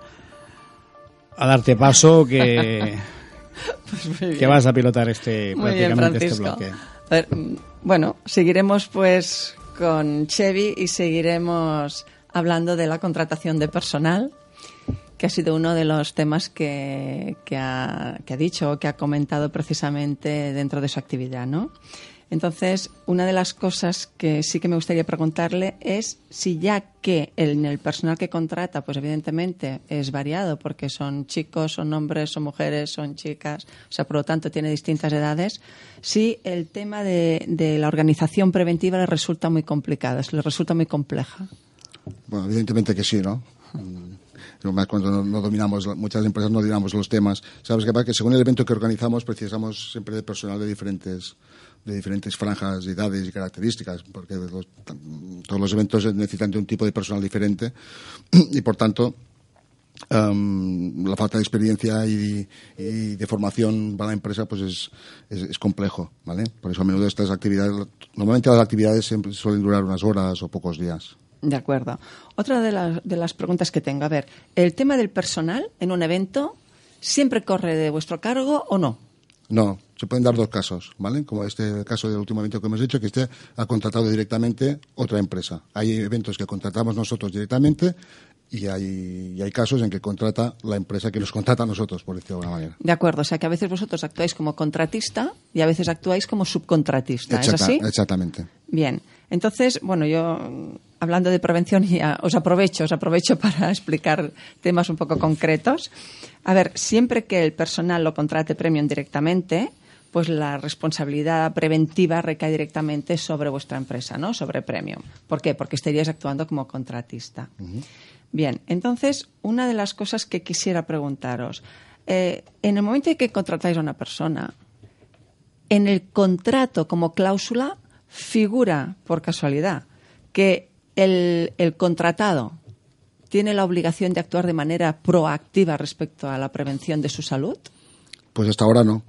a darte paso que, pues que vas a pilotar este, prácticamente este bloque. bueno, seguiremos pues con Chevy y seguiremos hablando de la contratación de personal, que ha sido uno de los temas que, que, ha, que ha dicho, que ha comentado precisamente dentro de su actividad, ¿no? Entonces, una de las cosas que sí que me gustaría preguntarle es si ya que en el personal que contrata, pues evidentemente es variado porque son chicos, son hombres, son mujeres, son chicas, o sea, por lo tanto tiene distintas edades, si el tema de, la organización preventiva le resulta muy complicado, le resulta muy compleja. Bueno, evidentemente que sí, ¿no? más cuando no, dominamos, muchas empresas no dominamos los temas. Sabes que, que según el evento que organizamos precisamos siempre de personal de diferentes de diferentes franjas, edades y características, porque todos los eventos necesitan de un tipo de personal diferente y, por tanto, em, la falta de experiencia y, de formación para la empresa pues es, es, complejo, ¿vale? Por eso a menudo estas actividades, normalmente las actividades siempre suelen durar unas horas o pocos días. De acuerdo. Otra de, de las preguntas que tengo, a ver, ¿el tema del personal en un evento siempre corre de vuestro cargo o no? No, se pueden dar dos casos, ¿vale? Como este caso del último evento que hemos hecho, que este ha contratado directamente otra empresa. Hay eventos que contratamos nosotros directamente y hay, hay casos en que contrata la empresa que nos contrata a nosotros, por decirlo de alguna manera. De acuerdo, o sea que a veces vosotros actuáis como contratista y a veces actuáis como subcontratista, ¿es así? Exactamente. Bien, entonces, bueno, yo hablando de prevención ya os aprovecho, os aprovecho para explicar temas un poco concretos. A ver, siempre que el personal lo contrate Premium directamente, pues la responsabilidad preventiva recae directamente sobre vuestra empresa, ¿no? Sobre Premium. ¿Por qué? Porque estaríais actuando como contratista. Bien, entonces, una de las cosas que quisiera preguntaros, eh, en el momento en que contratáis a una persona, en el contrato como cláusula figura, por casualidad, que el, el contratado tiene la obligación de actuar de manera proactiva respecto a la prevención de su salud? Pues hasta ahora no.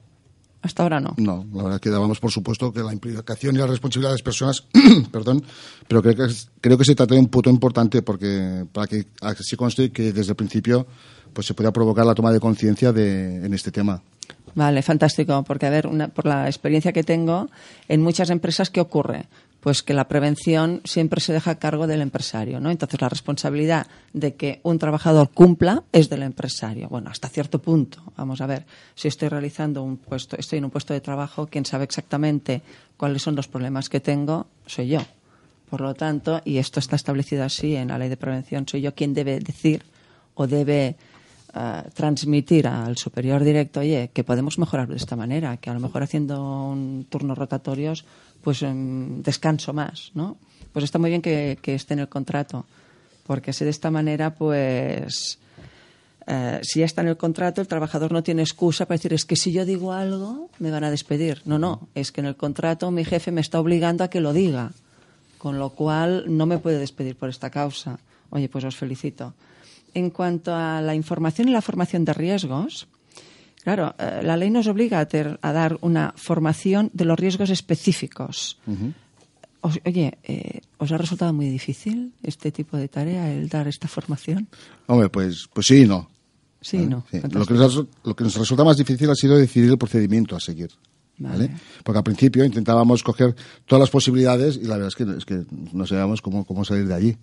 Hasta ahora no. No, la verdad es que dábamos por supuesto que la implicación y la responsabilidad de las personas, perdón, pero creo que, creo que se trata de un punto importante porque para que así conste que desde el principio pues se pueda provocar la toma de conciencia en este tema. Vale, fantástico, porque a ver, una, por la experiencia que tengo, en muchas empresas, ¿qué ocurre? Pues que la prevención siempre se deja a cargo del empresario, ¿no? Entonces la responsabilidad de que un trabajador cumpla es del empresario. Bueno, hasta cierto punto. Vamos a ver, si estoy realizando un puesto, estoy en un puesto de trabajo, quien sabe exactamente cuáles son los problemas que tengo, soy yo. Por lo tanto, y esto está establecido así en la ley de prevención, soy yo quien debe decir o debe transmitir al superior directo, oye, que podemos mejorar de esta manera, que a lo mejor haciendo un turnos rotatorios, pues em, descanso más, ¿no? Pues está muy bien que, esté en el contrato, porque así de esta manera, pues, eh, si ya está en el contrato, el trabajador no tiene excusa para decir, es que si yo digo algo, me van a despedir. No, no, es que en el contrato mi jefe me está obligando a que lo diga, con lo cual no me puede despedir por esta causa. Oye, pues os felicito en cuanto a la información y la formación de riesgos, claro, eh, la ley nos obliga a, dar una formación de los riesgos específicos. oye, eh, ¿os ha resultado muy difícil este tipo de tarea, el dar esta formación? Hombre, pues, pues sí y no. Sí, no. Lo, que nos, lo, que nos, resulta más difícil ha sido decidir el procedimiento a seguir. Vale. Porque al principio intentábamos coger todas las posibilidades y la verdad es que, es que no sabíamos cómo, cómo salir de allí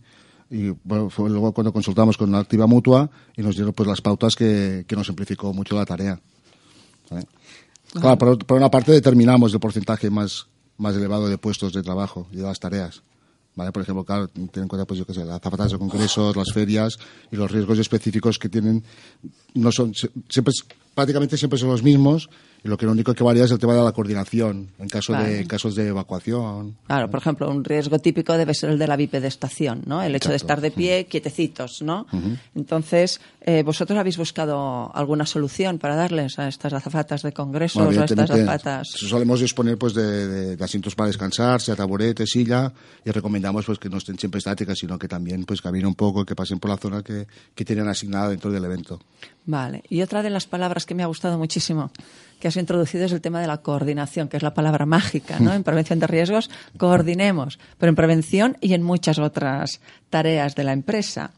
y bueno, fue luego cuando consultamos con la activa mutua y nos dieron pues las pautas que, que nos simplificó mucho la tarea. Claro, por, una parte determinamos el porcentaje más, más elevado de puestos de trabajo y de las tareas. ¿Vale? Por ejemplo, claro, ten en cuenta, pues yo qué sé, las zapatas de congresos, las ferias y los riesgos específicos que tienen, no son, siempre, prácticamente siempre son los mismos y lo que lo único que varía es el tema de la coordinación en caso de casos de evacuación. Claro, por ejemplo, un riesgo típico debe ser el de la bipedestación, ¿no? El hecho de estar de pie quietecitos, ¿no? Entonces, eh, ¿vosotros habéis buscado alguna solución para darles a estas azafatas de congresos o a estas azafatas? Solemos disponer pues de, asientos para descansar, sea taburete, silla, y recomendamos pues que no estén siempre estáticas, sino que también pues caminen un poco, que pasen por la zona que, que tienen asignada dentro del evento. Vale. Y otra de las palabras que me ha gustado muchísimo que has introducido es el tema de la coordinación, que es la palabra mágica, ¿no? En prevención de riesgos, coordinemos, pero en prevención y en muchas otras tareas de la empresa.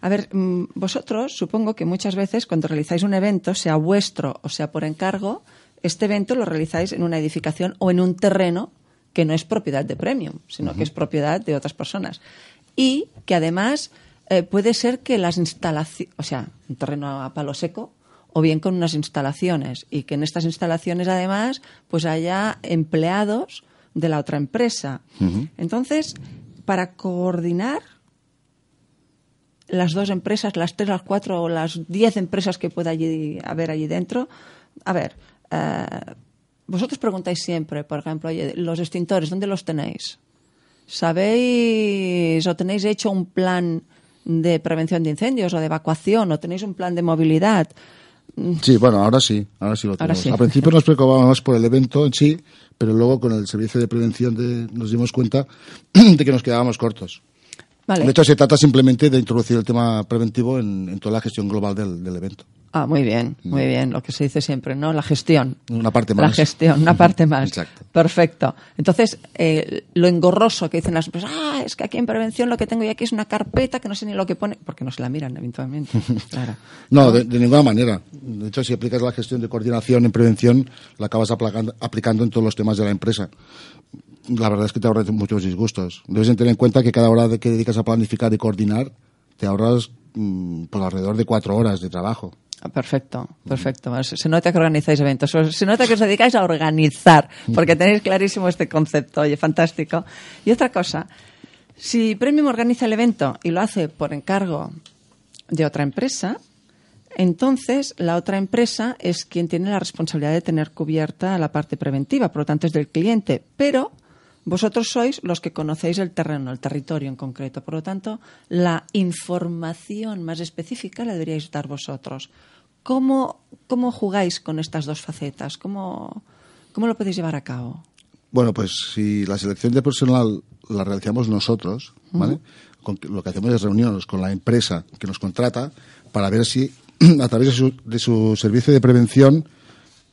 A ver, mm, vosotros supongo que muchas veces cuando realizáis un evento, sea vuestro o sea por encargo, este evento lo realizáis en una edificación o en un terreno que no es propiedad de Premium, sino que es propiedad de otras personas. Y que además eh, puede ser que las instalaciones, o sea, un terreno a palo seco, o bien con unas instalaciones y que en estas instalaciones además pues haya empleados de la otra empresa. Entonces, para coordinar las dos empresas, las tres, las cuatro o las diez empresas que pueda allí, haber allí dentro, a ver, eh, vosotros preguntáis siempre, por ejemplo, oye, los extintores, ¿dónde los tenéis? ¿Sabéis o tenéis hecho un plan de prevención de incendios o de evacuación o tenéis un plan de movilidad? Sí, bueno, ahora sí, ahora sí lo tenemos. Al principio nos preocupábamos por el evento en sí, pero luego con el servicio de prevención de, nos dimos cuenta de que nos quedábamos cortos. De hecho, se trata simplemente de introducir el tema preventivo en, toda la gestión global del evento. Ah, muy bien, muy mm. bien, lo que se dice siempre, ¿no? La gestión. Una parte más. La gestión, una parte más. Exacto. Perfecto. Entonces, eh, lo engorroso que dicen las empresas, ah, es que aquí en prevención lo que tengo ya aquí es una carpeta que no sé ni lo que pone, porque no se la miran eventualmente. Claro. no, de, ninguna manera. De hecho, si aplicas la gestión de coordinación en prevención, la acabas aplicando, en todos los temas de la empresa la verdad es que te ahorras muchos disgustos. Debes tener en cuenta que cada hora que dedicas a planificar y coordinar, te ahorras mm, por alrededor de cuatro horas de trabajo. Ah, perfecto, perfecto. Se nota que organizáis eventos, se nota que os dedicáis a organizar, porque tenéis clarísimo este concepto. Oye, fantástico. Y otra cosa, si Premium organiza el evento y lo hace por encargo de otra empresa, entonces la otra empresa es quien tiene la responsabilidad de tener cubierta la parte preventiva, por lo tanto es del cliente. Pero vosotros sois los que conocéis el terreno, el territorio en concreto. Por lo tanto, la información más específica la deberíais dar vosotros. ¿Cómo, cómo jugáis con estas dos facetas? ¿Cómo, ¿Cómo lo podéis llevar a cabo? Bueno, pues si la selección de personal la realizamos nosotros, ¿vale? lo que hacemos es reunirnos con la empresa que nos contrata para ver si a través de su, de su servicio de prevención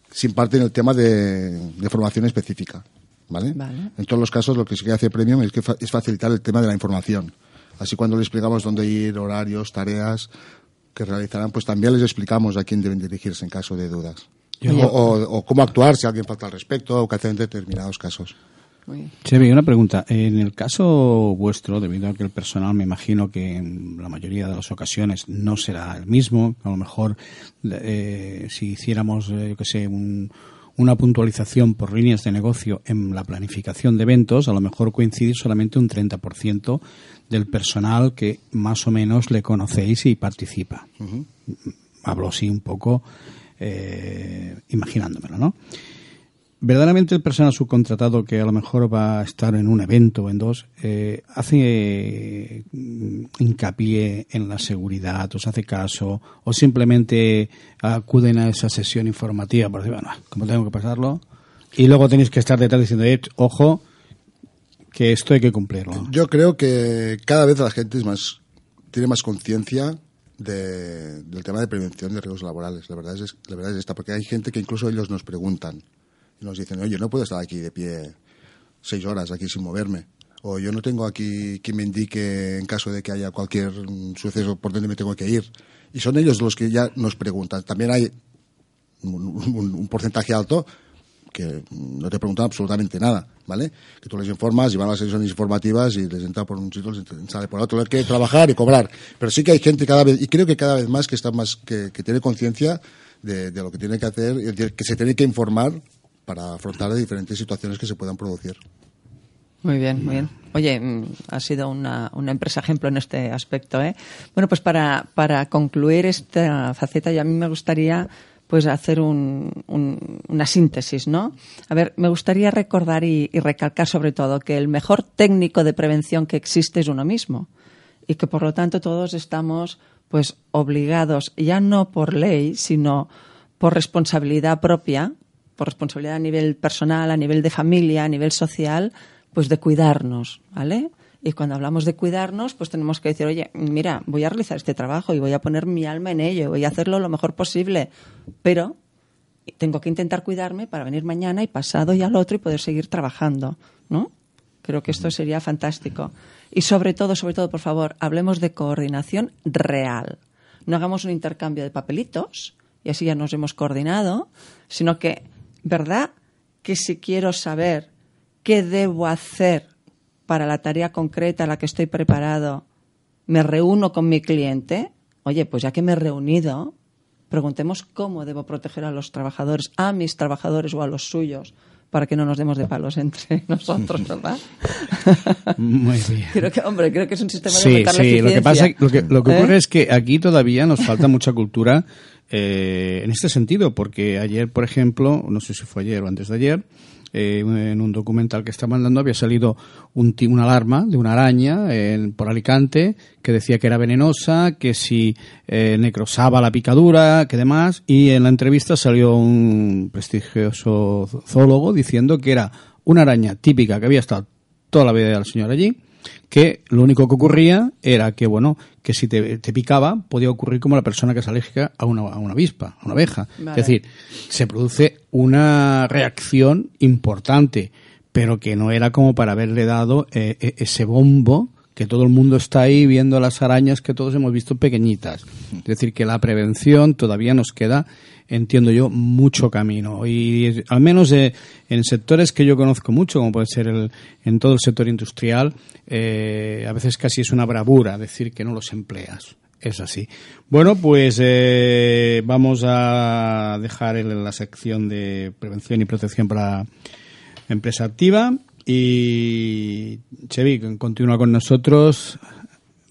se imparte en el tema de, de formación específica. ¿Vale? En todos los casos lo que sí que hace Premium es, que es facilitar el tema de la información. Así cuando le explicamos dónde ir, horarios, tareas que realizarán, pues también les explicamos a quién deben dirigirse en caso de dudas. O, cómo actuar si alguien falta al respecto o qué hacer en determinados casos. Sí, una pregunta. En el caso vuestro, debido a que el personal me imagino que en la mayoría de las ocasiones no será el mismo, a lo mejor eh, si hiciéramos, eh, yo qué sé, un, una puntualización por líneas de negocio en la planificación de eventos, a lo mejor coincide solamente un 30% del personal que más o menos le conocéis y participa. Hablo así un poco eh, imaginándomelo, ¿no? Verdaderamente el personal subcontratado que a lo mejor va a estar en un evento o en dos, eh, hace mm, hincapié en la seguridad, os hace caso, o simplemente acuden a esa sesión informativa por decir, bueno, como tengo que pasarlo, y luego tenéis que estar detrás diciendo, eh, ojo, que esto hay que cumplirlo. Yo creo que cada vez la gente es más, tiene más conciencia del tema de prevención de riesgos laborales. La verdad, es, la verdad es esta, porque hay gente que incluso ellos nos preguntan, nos dicen, oye, no puedo estar aquí de pie seis horas aquí sin moverme. O yo no tengo aquí quien me indique en caso de que haya cualquier suceso por donde me tengo que ir. Y son ellos los que ya nos preguntan. También hay un, porcentaje alto que no te preguntan absolutamente nada, ¿vale? Que tú les informas y van a las sesiones informativas y les entra por un sitio, les sale por otro. Que trabajar y cobrar. Pero sí que hay gente cada vez, y creo que cada vez más que está más, que, tiene conciencia de, de, lo que tiene que hacer, que se tiene que informar para afrontar diferentes situaciones que se puedan producir. Muy bien, muy bien. Oye, mm, ha sido una, una empresa ejemplo en este aspecto. ¿eh? Bueno, pues para, para concluir esta faceta, ya a mí me gustaría pues hacer un, una síntesis, ¿no? A ver, me gustaría recordar y, y, recalcar sobre todo que el mejor técnico de prevención que existe es uno mismo y que por lo tanto todos estamos pues obligados ya no por ley, sino por responsabilidad propia por responsabilidad a nivel personal, a nivel de familia, a nivel social, pues de cuidarnos, ¿vale? Y cuando hablamos de cuidarnos, pues tenemos que decir, oye, mira, voy a realizar este trabajo y voy a poner mi alma en ello, voy a hacerlo lo mejor posible, pero tengo que intentar cuidarme para venir mañana y pasado y al otro y poder seguir trabajando, ¿no? Creo que esto sería fantástico. Y sobre todo, sobre todo, por favor, hablemos de coordinación real. No hagamos un intercambio de papelitos y así ya nos hemos coordinado, sino que ¿verdad? Que si quiero saber qué debo hacer para la tarea concreta a la que estoy preparado, me reúno con mi cliente, oye, pues ya que me he reunido, preguntemos cómo debo proteger a los trabajadores, a mis trabajadores o a los suyos, para que no nos demos de palos entre nosotros, ¿verdad? Muy bien. Creo que, hombre, creo que es un sistema de Sí, la sí, lo que pasa, eficiencia. lo que, lo que ¿Eh? ocurre es que aquí todavía nos falta mucha cultura eh, en este sentido, porque ayer, por ejemplo, no sé si fue ayer o antes de ayer, eh, en un documental que estaban dando había salido un, una alarma de una araña en- por Alicante que decía que era venenosa, que si eh, necrosaba la picadura, que demás, y en la entrevista salió un prestigioso zoólogo diciendo que era una araña típica que había estado toda la vida del señor allí, que lo único que ocurría era que, bueno, que si te, te picaba, podía ocurrir como la persona que es alérgica a una, a una avispa, a una abeja. Vale. Es decir, se produce una reacción importante, pero que no era como para haberle dado eh, eh, ese bombo que todo el mundo está ahí viendo las arañas que todos hemos visto pequeñitas. Es decir, que la prevención todavía nos queda, entiendo yo, mucho camino. Y al menos eh, en sectores que yo conozco mucho, como puede ser el, en todo el sector industrial, eh, a veces casi es una bravura decir que no los empleas. Es así. Bueno, pues eh, vamos a dejar el- la sección de prevención y protección para empresa activa y Chevy continúa con nosotros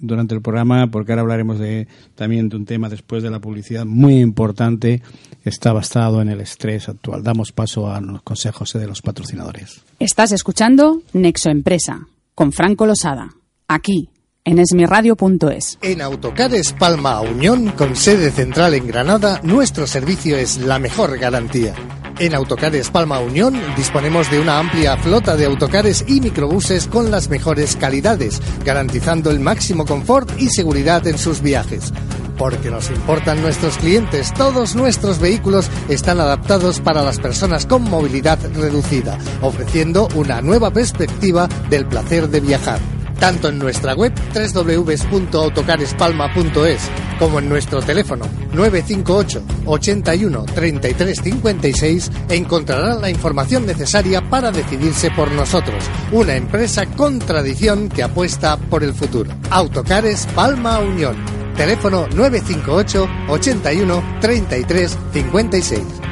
durante el programa porque ahora hablaremos de también de un tema después de la publicidad muy importante está basado en el estrés actual. Damos paso a los consejos de los patrocinadores. Estás escuchando Nexo Empresa con Franco Losada, aquí en esmirradio.es. En Autocares Palma Unión, con sede central en Granada, nuestro servicio es la mejor garantía. En Autocares Palma Unión disponemos de una amplia flota de autocares y microbuses con las mejores calidades, garantizando el máximo confort y seguridad en sus viajes. Porque nos importan nuestros clientes, todos nuestros vehículos están adaptados para las personas con movilidad reducida, ofreciendo una nueva perspectiva del placer de viajar tanto en nuestra web www.autocarespalma.es como en nuestro teléfono 958 81 33 56 encontrarán la información necesaria para decidirse por nosotros, una empresa con tradición que apuesta por el futuro. Autocares Palma Unión. Teléfono 958 81 33 56.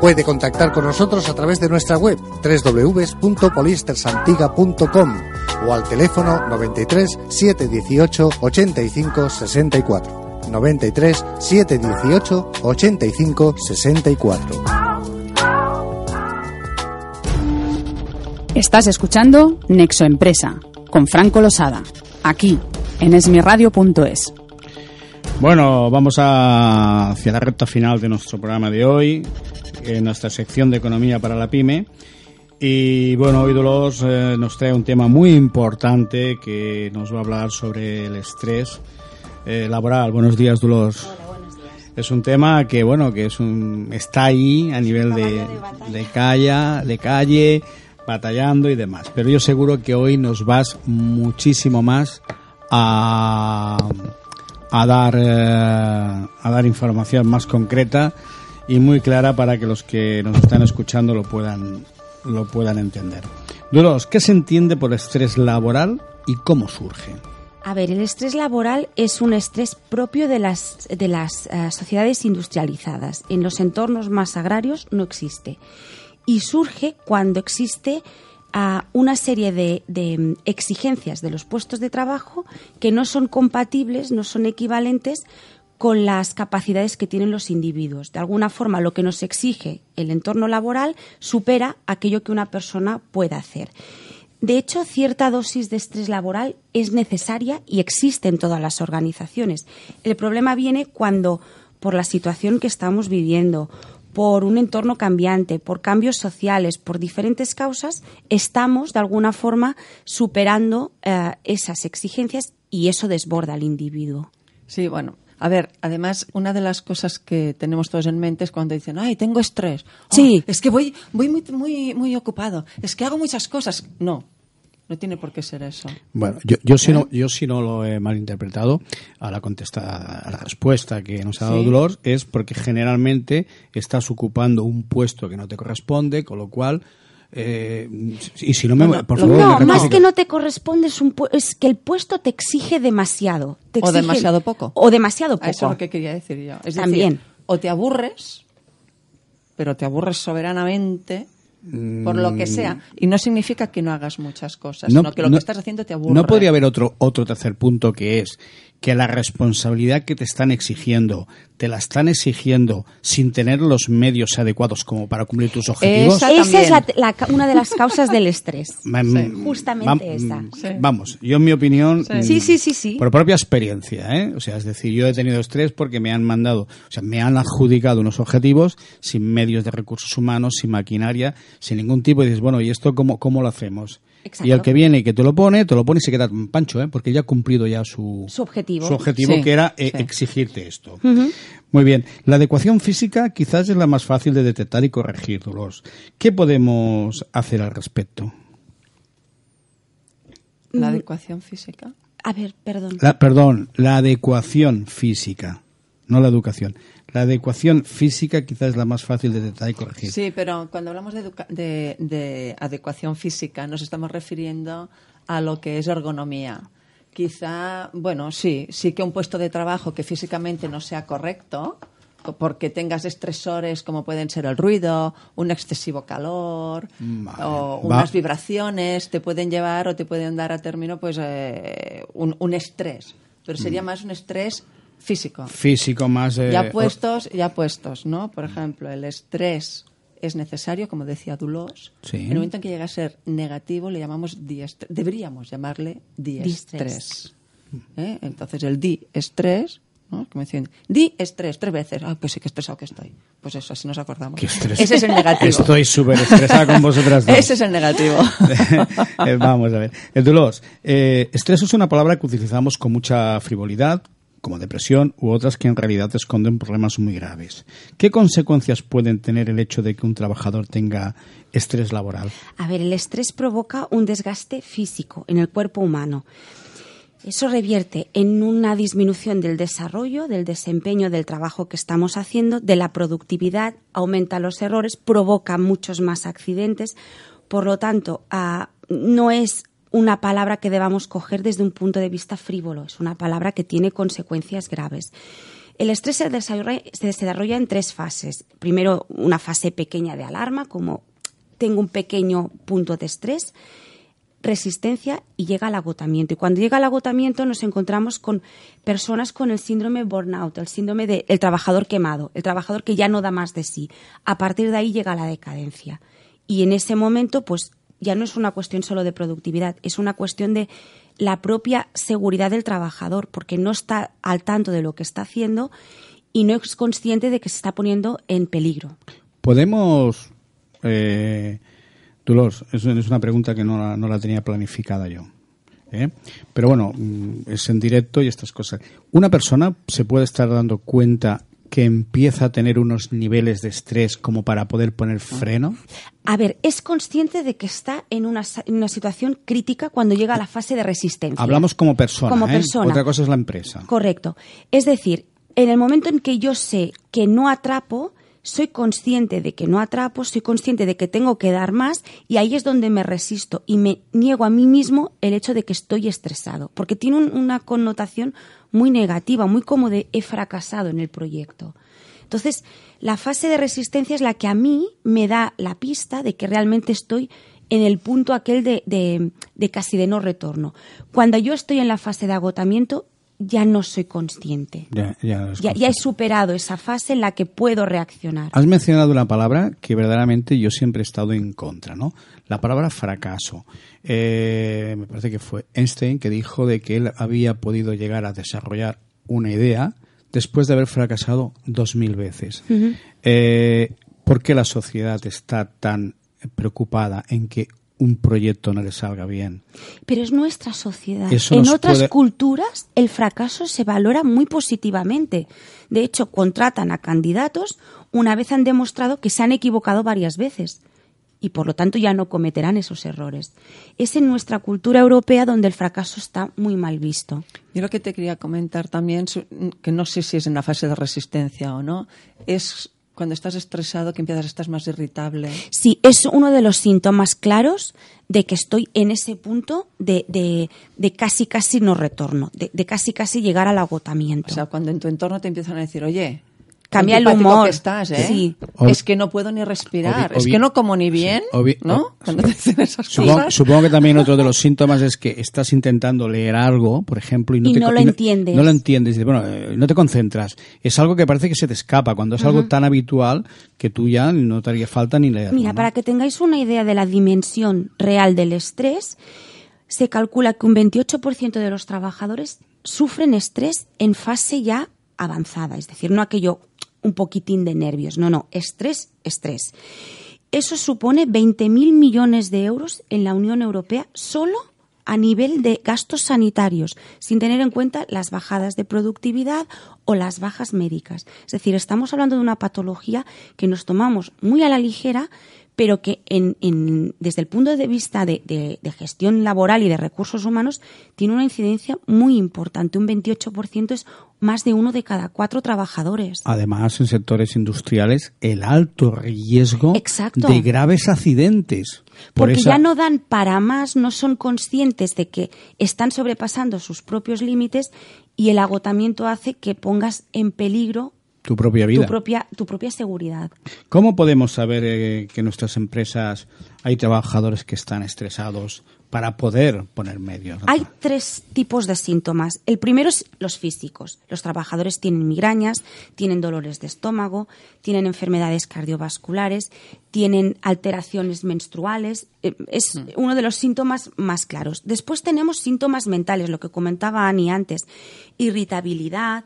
Puede contactar con nosotros a través de nuestra web www.poliestersantiga.com o al teléfono 93 718 85 64. 93 718 85 64. Estás escuchando Nexo Empresa con Franco Losada, aquí en esmirradio.es. Bueno, vamos a, hacia la recta final de nuestro programa de hoy, en nuestra sección de economía para la pyme. Y bueno, hoy Dolores eh, nos trae un tema muy importante que nos va a hablar sobre el estrés eh, laboral. Buenos días, Dolores. Es un tema que bueno, que es un está ahí a nivel de, de calle, de calle, batallando y demás. Pero yo seguro que hoy nos vas muchísimo más a a dar eh, a dar información más concreta y muy clara para que los que nos están escuchando lo puedan lo puedan entender. Duros, ¿qué se entiende por estrés laboral y cómo surge? A ver, el estrés laboral es un estrés propio de las, de las eh, sociedades industrializadas. En los entornos más agrarios no existe. Y surge cuando existe ah, una serie de, de, mm, exigencias de los puestos de trabajo que no son compatibles, no son equivalentes con las capacidades que tienen los individuos. De alguna forma, lo que nos exige el entorno laboral supera aquello que una persona pueda hacer. De hecho, cierta dosis de estrés laboral es necesaria y existe en todas las organizaciones. El problema viene cuando, por la situación que estamos viviendo, por un entorno cambiante, por cambios sociales, por diferentes causas, estamos de alguna forma superando eh, esas exigencias y eso desborda al individuo. Sí, bueno, a ver, además, una de las cosas que tenemos todos en mente es cuando dicen, ay, tengo estrés. Oh, Sí. Es que voy, voy muy, muy, muy ocupado. Es que hago muchas cosas. No, no tiene por qué ser eso. Bueno, yo, yo, si no, yo si no lo he malinterpretado, a la contesta, a la respuesta que nos ha dado Sí. Dolores es porque generalmente estás ocupando un puesto que no te corresponde, con lo cual, eh, y si no me, Bueno, por lo- favor, No, me más que no te corresponde, es, un pu- es que el puesto te exige demasiado. te O demasiado poco. O demasiado poco. Eso es lo que quería decir yo. Es También. decir, o te aburres, pero te aburres soberanamente por lo que sea. Y no significa que no hagas muchas cosas, sino que lo que estás haciendo te aburre. No podría haber otro, otro tercer punto que es que la responsabilidad que te están exigiendo, te la están exigiendo sin tener los medios adecuados como para cumplir tus objetivos. Esa Esa es la- una de las causas del estrés. Sí. Justamente esa. Sí. Vamos, yo en mi opinión, mm, Sí, sí, sí, sí. por propia experiencia, ¿eh? O sea, es decir, yo he tenido estrés porque me han mandado, o sea, me han adjudicado unos objetivos sin medios de recursos humanos, sin maquinaria, sin ningún tipo, y dices, bueno, ¿y esto cómo, cómo lo hacemos? Exacto. Y el que viene y que te lo pone, te lo pone y se queda pancho, ¿eh? Porque ya ha cumplido ya su, Su objetivo. su objetivo, Sí, que era eh, sí. exigirte esto. Muy bien. La adecuación física quizás es la más fácil de detectar y corregir, Dolores. ¿Qué podemos hacer al respecto? La adecuación física. A ver, perdón. La, perdón, la adecuación física, no la educación. La adecuación física quizás es la más fácil de detectar y corregir. Sí, pero cuando hablamos de, de- de adecuación física nos estamos refiriendo a lo que es ergonomía. Quizá, bueno, sí, sí que un puesto de trabajo que físicamente no sea correcto, co- porque tengas estresores como pueden ser el ruido, un excesivo calor Vale. o Va. unas vibraciones, te pueden llevar o te pueden dar a término pues eh, un, un estrés. Pero Mm. sería más un estrés físico. Físico más... eh, Ya puestos, ya puestos, ¿no? Por ejemplo, el estrés es necesario, como decía Dulos. Sí. En el momento en que llega a ser negativo, le llamamos diestrés. Deberíamos llamarle diestrés. ¿Eh? Entonces, el di-estrés, ¿no? Como decían, di-estrés, tres veces. Ah, pues sí, que estresado que estoy. Pues eso, así nos acordamos. Qué estrés. Ese es el negativo. Estoy súper estresada con vosotras dos. Ese es el negativo. Eh, Vamos a ver. Eh, Dolores, eh, estrés es una palabra que utilizamos con mucha frivolidad, como depresión u otras que en realidad esconden problemas muy graves. ¿Qué consecuencias pueden tener el hecho de que un trabajador tenga estrés laboral? A ver, el estrés provoca un desgaste físico en el cuerpo humano. Eso revierte en una disminución del desarrollo, del desempeño del trabajo que estamos haciendo, de la productividad, aumenta los errores, provoca muchos más accidentes. Por lo tanto, ah, no es una palabra que debamos coger desde un punto de vista frívolo, es una palabra que tiene consecuencias graves. El estrés se desarrolla, se desarrolla en tres fases. Primero, una fase pequeña de alarma, como tengo un pequeño punto de estrés, resistencia y llega al agotamiento. Y cuando llega al agotamiento nos encontramos con personas con el síndrome burnout, el síndrome del trabajador quemado, el trabajador que ya no da más de sí. A partir de ahí llega la decadencia. Y en ese momento, pues ya no es una cuestión solo de productividad, es una cuestión de la propia seguridad del trabajador, porque no está al tanto de lo que está haciendo y no es consciente de que se está poniendo en peligro. Podemos, eh, Dolores, es, una pregunta que no la, no la tenía planificada yo. ¿eh? Pero bueno, mm, es en directo y estas cosas. ¿Una persona se puede estar dando cuenta que empieza a tener unos niveles de estrés como para poder poner freno? A ver, es consciente de que está en una, en una situación crítica cuando llega a la fase de resistencia. Hablamos como persona. Como ¿eh? persona. Otra cosa es la empresa. Correcto. Es decir, en el momento en que yo sé que no atrapo, soy consciente de que no atrapo, soy consciente de que tengo que dar más y ahí es donde me resisto y me niego a mí mismo el hecho de que estoy estresado, porque tiene un- una connotación muy negativa, muy como de he fracasado en el proyecto. Entonces, la fase de resistencia es la que a mí me da la pista de que realmente estoy en el punto aquel de, de- de casi de no retorno. Cuando yo estoy en la fase de agotamiento, ya no soy consciente. Ya, ya ya he superado esa fase en la que puedo reaccionar. Has mencionado una palabra que verdaderamente yo siempre he estado en contra, ¿no? La palabra fracaso. Eh, me parece que fue Einstein que dijo de que él había podido llegar a desarrollar una idea después de haber fracasado dos mil veces. Eh, ¿Por qué la sociedad está tan preocupada en que un proyecto no le salga bien. Pero es nuestra sociedad. Eso en otras puede- culturas el fracaso se valora muy positivamente. De hecho, contratan a candidatos una vez han demostrado que se han equivocado varias veces y por lo tanto ya no cometerán esos errores. Es en nuestra cultura europea donde el fracaso está muy mal visto. Yo lo que te quería comentar también, que no sé si es en la fase de resistencia o no, es cuando estás estresado que empiezas a estar más irritable. Sí, es uno de los síntomas claros de que estoy en ese punto de, de- de casi casi no retorno, de, de casi casi llegar al agotamiento. O sea, cuando en tu entorno te empiezan a decir, oye, Cambia el humor. que estás, ¿eh? Sí. Ob- Es que no puedo ni respirar, es que no como ni bien, Sí, ¿no? ob- Cuando te dicen esas Supongo, cosas. supongo que también otro de los síntomas es que estás intentando leer algo, por ejemplo, y no, Y te, no lo entiendes. No lo entiendes. y, Bueno, eh, no te concentras. Es algo que parece que se te escapa, cuando es algo tan habitual que tú ya no te haría falta ni leerlo. Mira, ¿no? para que tengáis una idea de la dimensión real del estrés, se calcula que un 28% de los trabajadores sufren estrés en fase ya avanzada, es decir, no aquello un poquitín de nervios, no, no, estrés, estrés. Eso supone 20.000 millones de euros en la Unión Europea solo a nivel de gastos sanitarios, sin tener en cuenta las bajadas de productividad o las bajas médicas. Es decir, estamos hablando de una patología que nos tomamos muy a la ligera, pero que en- en- desde el punto de vista de, de- de gestión laboral y de recursos humanos tiene una incidencia muy importante. Un 28% es más de uno de cada cuatro trabajadores. Además, en sectores industriales, el alto riesgo Exacto. de graves accidentes. Por Porque esa- ya no dan para más, no son conscientes de que están sobrepasando sus propios límites y el agotamiento hace que pongas en peligro tu propia vida. tu propia, tu propia seguridad. ¿Cómo podemos saber eh, que en nuestras empresas hay trabajadores que están estresados para poder poner medios? Hay tres tipos de síntomas. El primero es los físicos. Los trabajadores tienen migrañas, tienen dolores de estómago, tienen enfermedades cardiovasculares, tienen alteraciones menstruales. Eh, Es uno de los síntomas más claros. Después tenemos síntomas mentales, lo que comentaba Ani antes. Irritabilidad,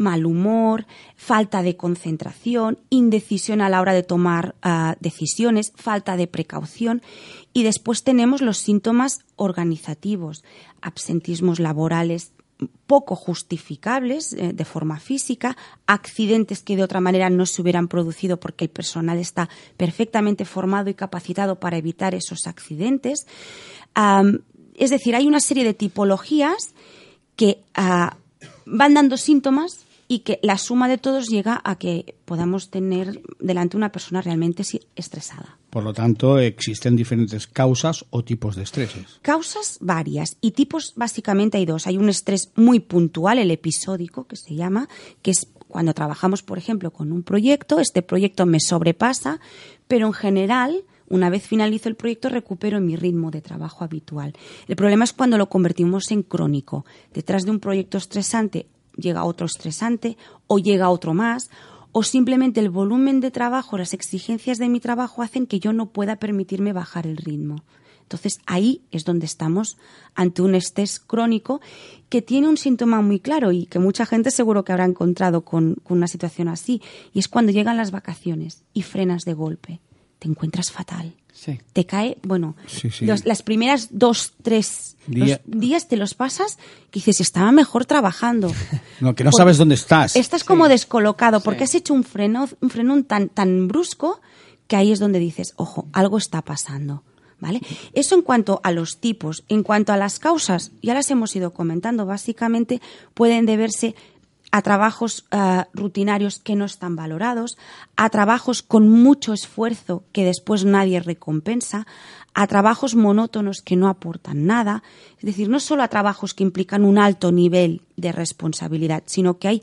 mal humor, falta de concentración, indecisión a la hora de tomar ah, decisiones, falta de precaución. Y después tenemos los síntomas organizativos, absentismos laborales poco justificables eh, de forma física, accidentes que de otra manera no se hubieran producido porque el personal está perfectamente formado y capacitado para evitar esos accidentes. Es decir, hay una serie de tipologías que ah, van dando síntomas y que la suma de todos llega a que podamos tener delante una persona realmente estresada. Por lo tanto, existen diferentes causas o tipos de estreses. Causas varias y tipos básicamente hay dos. Hay un estrés muy puntual, el episódico que se llama, que es cuando trabajamos, por ejemplo, con un proyecto, este proyecto me sobrepasa, pero en general, una vez finalizo el proyecto, recupero mi ritmo de trabajo habitual. El problema es cuando lo convertimos en crónico. Detrás de un proyecto estresante llega otro estresante o llega otro más o simplemente el volumen de trabajo, las exigencias de mi trabajo hacen que yo no pueda permitirme bajar el ritmo. Entonces ahí es donde estamos ante un estrés crónico que tiene un síntoma muy claro y que mucha gente seguro que habrá encontrado con, con una situación así. Y es cuando llegan las vacaciones y frenas de golpe. Te encuentras fatal. Sí. Te cae, bueno, Sí, sí. los- las primeras dos, tres Día- los días te los pasas que dices, estaba mejor trabajando. No, que no sabes dónde estás. Estás como descolocado porque has hecho un freno, un frenón tan, tan brusco que ahí es donde dices, ojo, algo está pasando. ¿Vale? Eso en cuanto a los tipos. En cuanto a las causas, ya las hemos ido comentando, básicamente pueden deberse a trabajos ah, rutinarios que no están valorados, a trabajos con mucho esfuerzo que después nadie recompensa, a trabajos monótonos que no aportan nada, es decir, no solo a trabajos que implican un alto nivel de responsabilidad, sino que hay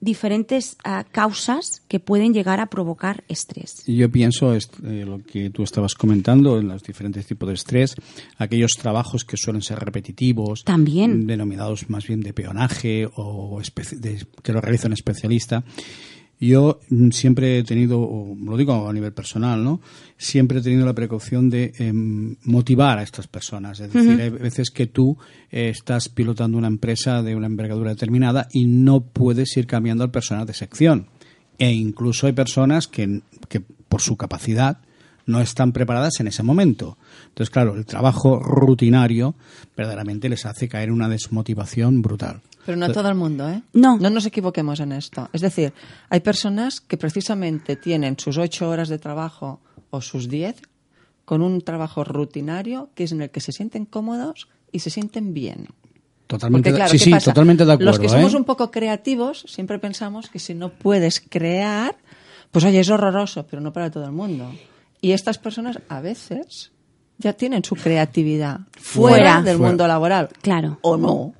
diferentes ah, causas que pueden llegar a provocar estrés. Yo pienso eh, lo que tú estabas comentando, en los diferentes tipos de estrés, aquellos trabajos que suelen ser repetitivos, También. denominados más bien de peonaje o de- que lo realiza un especialista. Yo mm, siempre he tenido, lo digo a nivel personal, ¿no? Siempre he tenido la precaución de em, motivar a estas personas. Es decir, hay veces que tú eh, estás pilotando una empresa de una envergadura determinada y no puedes ir cambiando al personal de sección. E incluso hay personas que, que por su capacidad no están preparadas en ese momento. Entonces, claro, el trabajo rutinario verdaderamente les hace caer en una desmotivación brutal. Pero no a todo el mundo, ¿eh? No. No nos equivoquemos en esto. Es decir, hay personas que precisamente tienen sus ocho horas de trabajo o sus diez con un trabajo rutinario que es en el que se sienten cómodos y se sienten bien. Totalmente, Porque, claro, sí, ¿qué sí, totalmente de acuerdo. Los que somos ¿eh? un poco creativos siempre pensamos que si no puedes crear, pues oye, es horroroso, pero no para todo el mundo. Y estas personas a veces ya tienen su creatividad fuera, Fuera. del Fuera. mundo laboral. Claro. O no.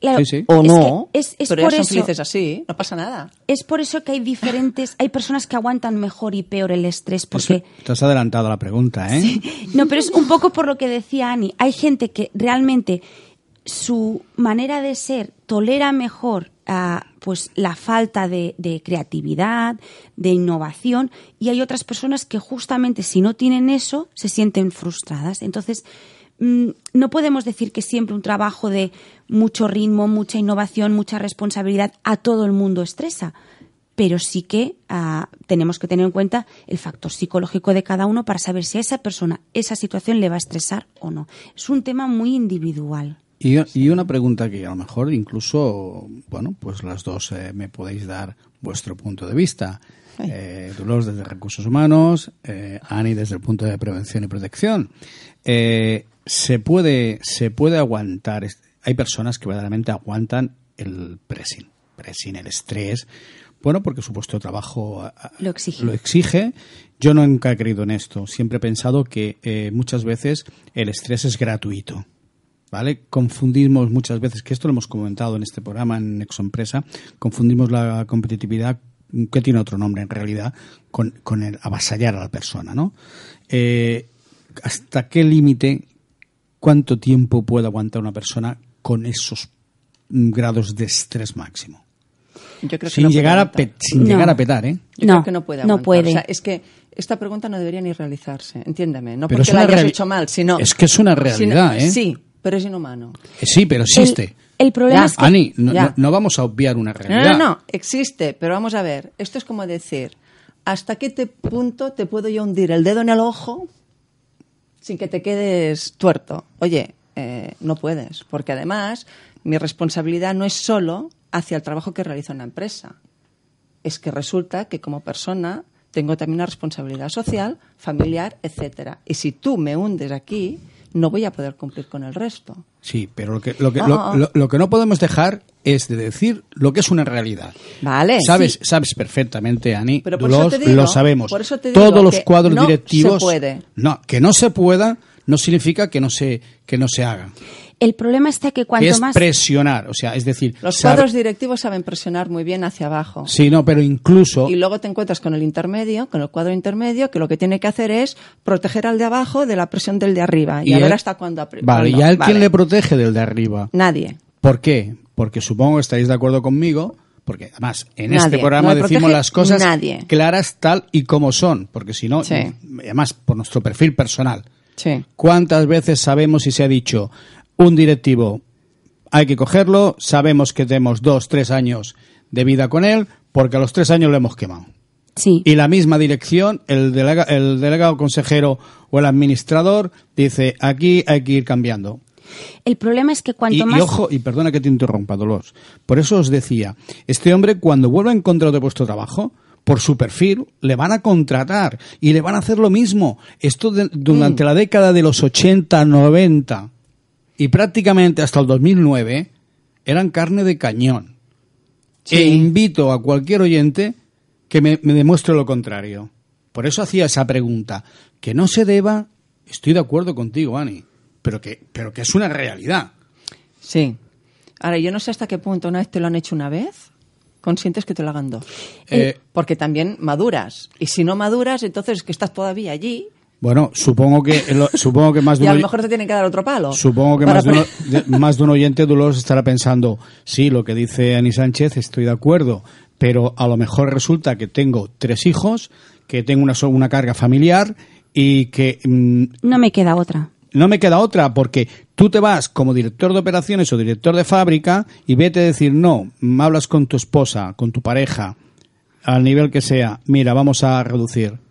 Claro, Sí, sí. O es no. que es, es pero por ya son eso, felices así, no pasa nada. es por eso que hay diferentes, hay personas que aguantan mejor y peor el estrés, porque Eso- te has adelantado a la pregunta, ¿eh? No, pero es un poco por lo que decía Ani. Hay gente que realmente su manera de ser tolera mejor ah, pues la falta de, creatividad, de innovación, y hay otras personas que justamente si no tienen eso se sienten frustradas. Entonces, mm, no podemos decir que siempre un trabajo de mucho ritmo, mucha innovación, mucha responsabilidad a todo el mundo estresa pero sí que ah, tenemos que tener en cuenta el factor psicológico de cada uno para saber si a esa persona esa situación le va a estresar o no. Es un tema muy individual. Y, y una pregunta que a lo mejor incluso, bueno, pues las dos eh, me podéis dar vuestro punto de vista. Eh, Dolores desde Recursos Humanos, eh, Ani desde el punto de prevención y protección. Eh, se puede se puede aguantar. Hay personas que verdaderamente aguantan el pressing, pressing, el estrés. Bueno, porque su puesto de trabajo Lo exige. lo exige. Yo nunca he creído en esto. Siempre he pensado que eh, muchas veces el estrés es gratuito. ¿Vale? Confundimos muchas veces, que esto lo hemos comentado en este programa, en Nexo Empresa, confundimos la competitividad, que tiene otro nombre en realidad, con, con el avasallar a la persona, ¿no? Eh, ¿Hasta qué límite, cuánto tiempo puede aguantar una persona con esos grados de estrés máximo? Yo creo que Sin, no puede llegar, a pe- sin No. llegar a petar, ¿eh? Yo No, creo que no puede no aguantar. puede. O sea, es que esta pregunta no debería ni realizarse, entiéndeme. No Pero porque la hayas hecho mal, sino... Es que es una realidad, sino- ¿eh? Sí, pero es inhumano. Eh, Sí, pero existe. El, el problema Ya. es que Ani, no, no- no vamos a obviar una No, realidad. no, no, existe, pero vamos a ver, esto es como decir, ¿hasta qué te- punto te puedo yo hundir el dedo en el ojo sin que te quedes tuerto? Oye, eh, no puedes, porque además mi responsabilidad no es solo hacia el trabajo que realizo en la empresa, es que resulta que como persona tengo también una responsabilidad social, familiar, etcétera. Y si tú me hundes aquí, no voy a poder cumplir con el resto. Sí, pero lo que, lo, que, No. lo, lo- lo que no podemos dejar es de decir lo que es una realidad. Vale. Sabes, sí. sabes perfectamente, Ani, Pero por los- eso te digo, lo sabemos. por eso te digo Todos los cuadros no se directivos. puede. No, que no se pueda no significa que no se, que no se haga. El problema está que Que cuanto es más presionar, o sea, es decir, Los cuadros directivos saben presionar muy bien hacia abajo. Sí, no, pero incluso Y luego te encuentras con el intermedio, con el cuadro intermedio, que lo que tiene que hacer es proteger al de abajo de la presión del de arriba. Y, a ver él- hasta cuándo. apre- Vale. ¿y a él Vale. quién le protege del de arriba? Nadie. ¿Por qué? Porque supongo que estaréis de acuerdo conmigo, porque además en Nadie. este programa No decimos las cosas nadie. claras tal y como son, porque si no, Sí. además por nuestro perfil personal, Sí. ¿cuántas veces sabemos y se ha dicho un directivo hay que cogerlo, sabemos que tenemos dos, tres años de vida con él, porque a los tres años lo hemos quemado? sí, Y la misma dirección, el, delega- el delegado consejero o el administrador dice, aquí hay que ir cambiando. el problema es que cuanto Y, y más ojo, y perdona que te interrumpa, Dolores. Por eso os decía, este hombre cuando vuelva a encontrar de vuestro trabajo, por su perfil, le van a contratar y le van a hacer lo mismo. Esto de- durante Mm. la década de los 80, 90 y prácticamente hasta el 2009 eran carne de cañón. Sí. E invito a cualquier oyente que me, me demuestre lo contrario. Por eso hacía esa pregunta. Que no se deba, estoy de acuerdo contigo, Ani, pero que, pero que es una realidad. Sí. Ahora, yo no sé hasta qué punto una vez te lo han hecho una vez, consientes que te lo hagan dos. Eh, Porque también maduras. Y si no maduras, entonces es que estás todavía allí Bueno, supongo que lo- supongo que más de y a lo mejor te tienen que dar otro palo. supongo que más de, uno- pre- de- más de un oyente Dolores estará pensando, sí, lo que dice Ani Sánchez, estoy de acuerdo, pero a lo mejor resulta que tengo tres hijos, que tengo una so- una carga familiar y que mm, no me queda otra. no me queda otra porque tú te vas como director de operaciones o director de fábrica y vete a decir no, mm, hablas con tu esposa, con tu pareja, al nivel que sea, mira, vamos a reducir.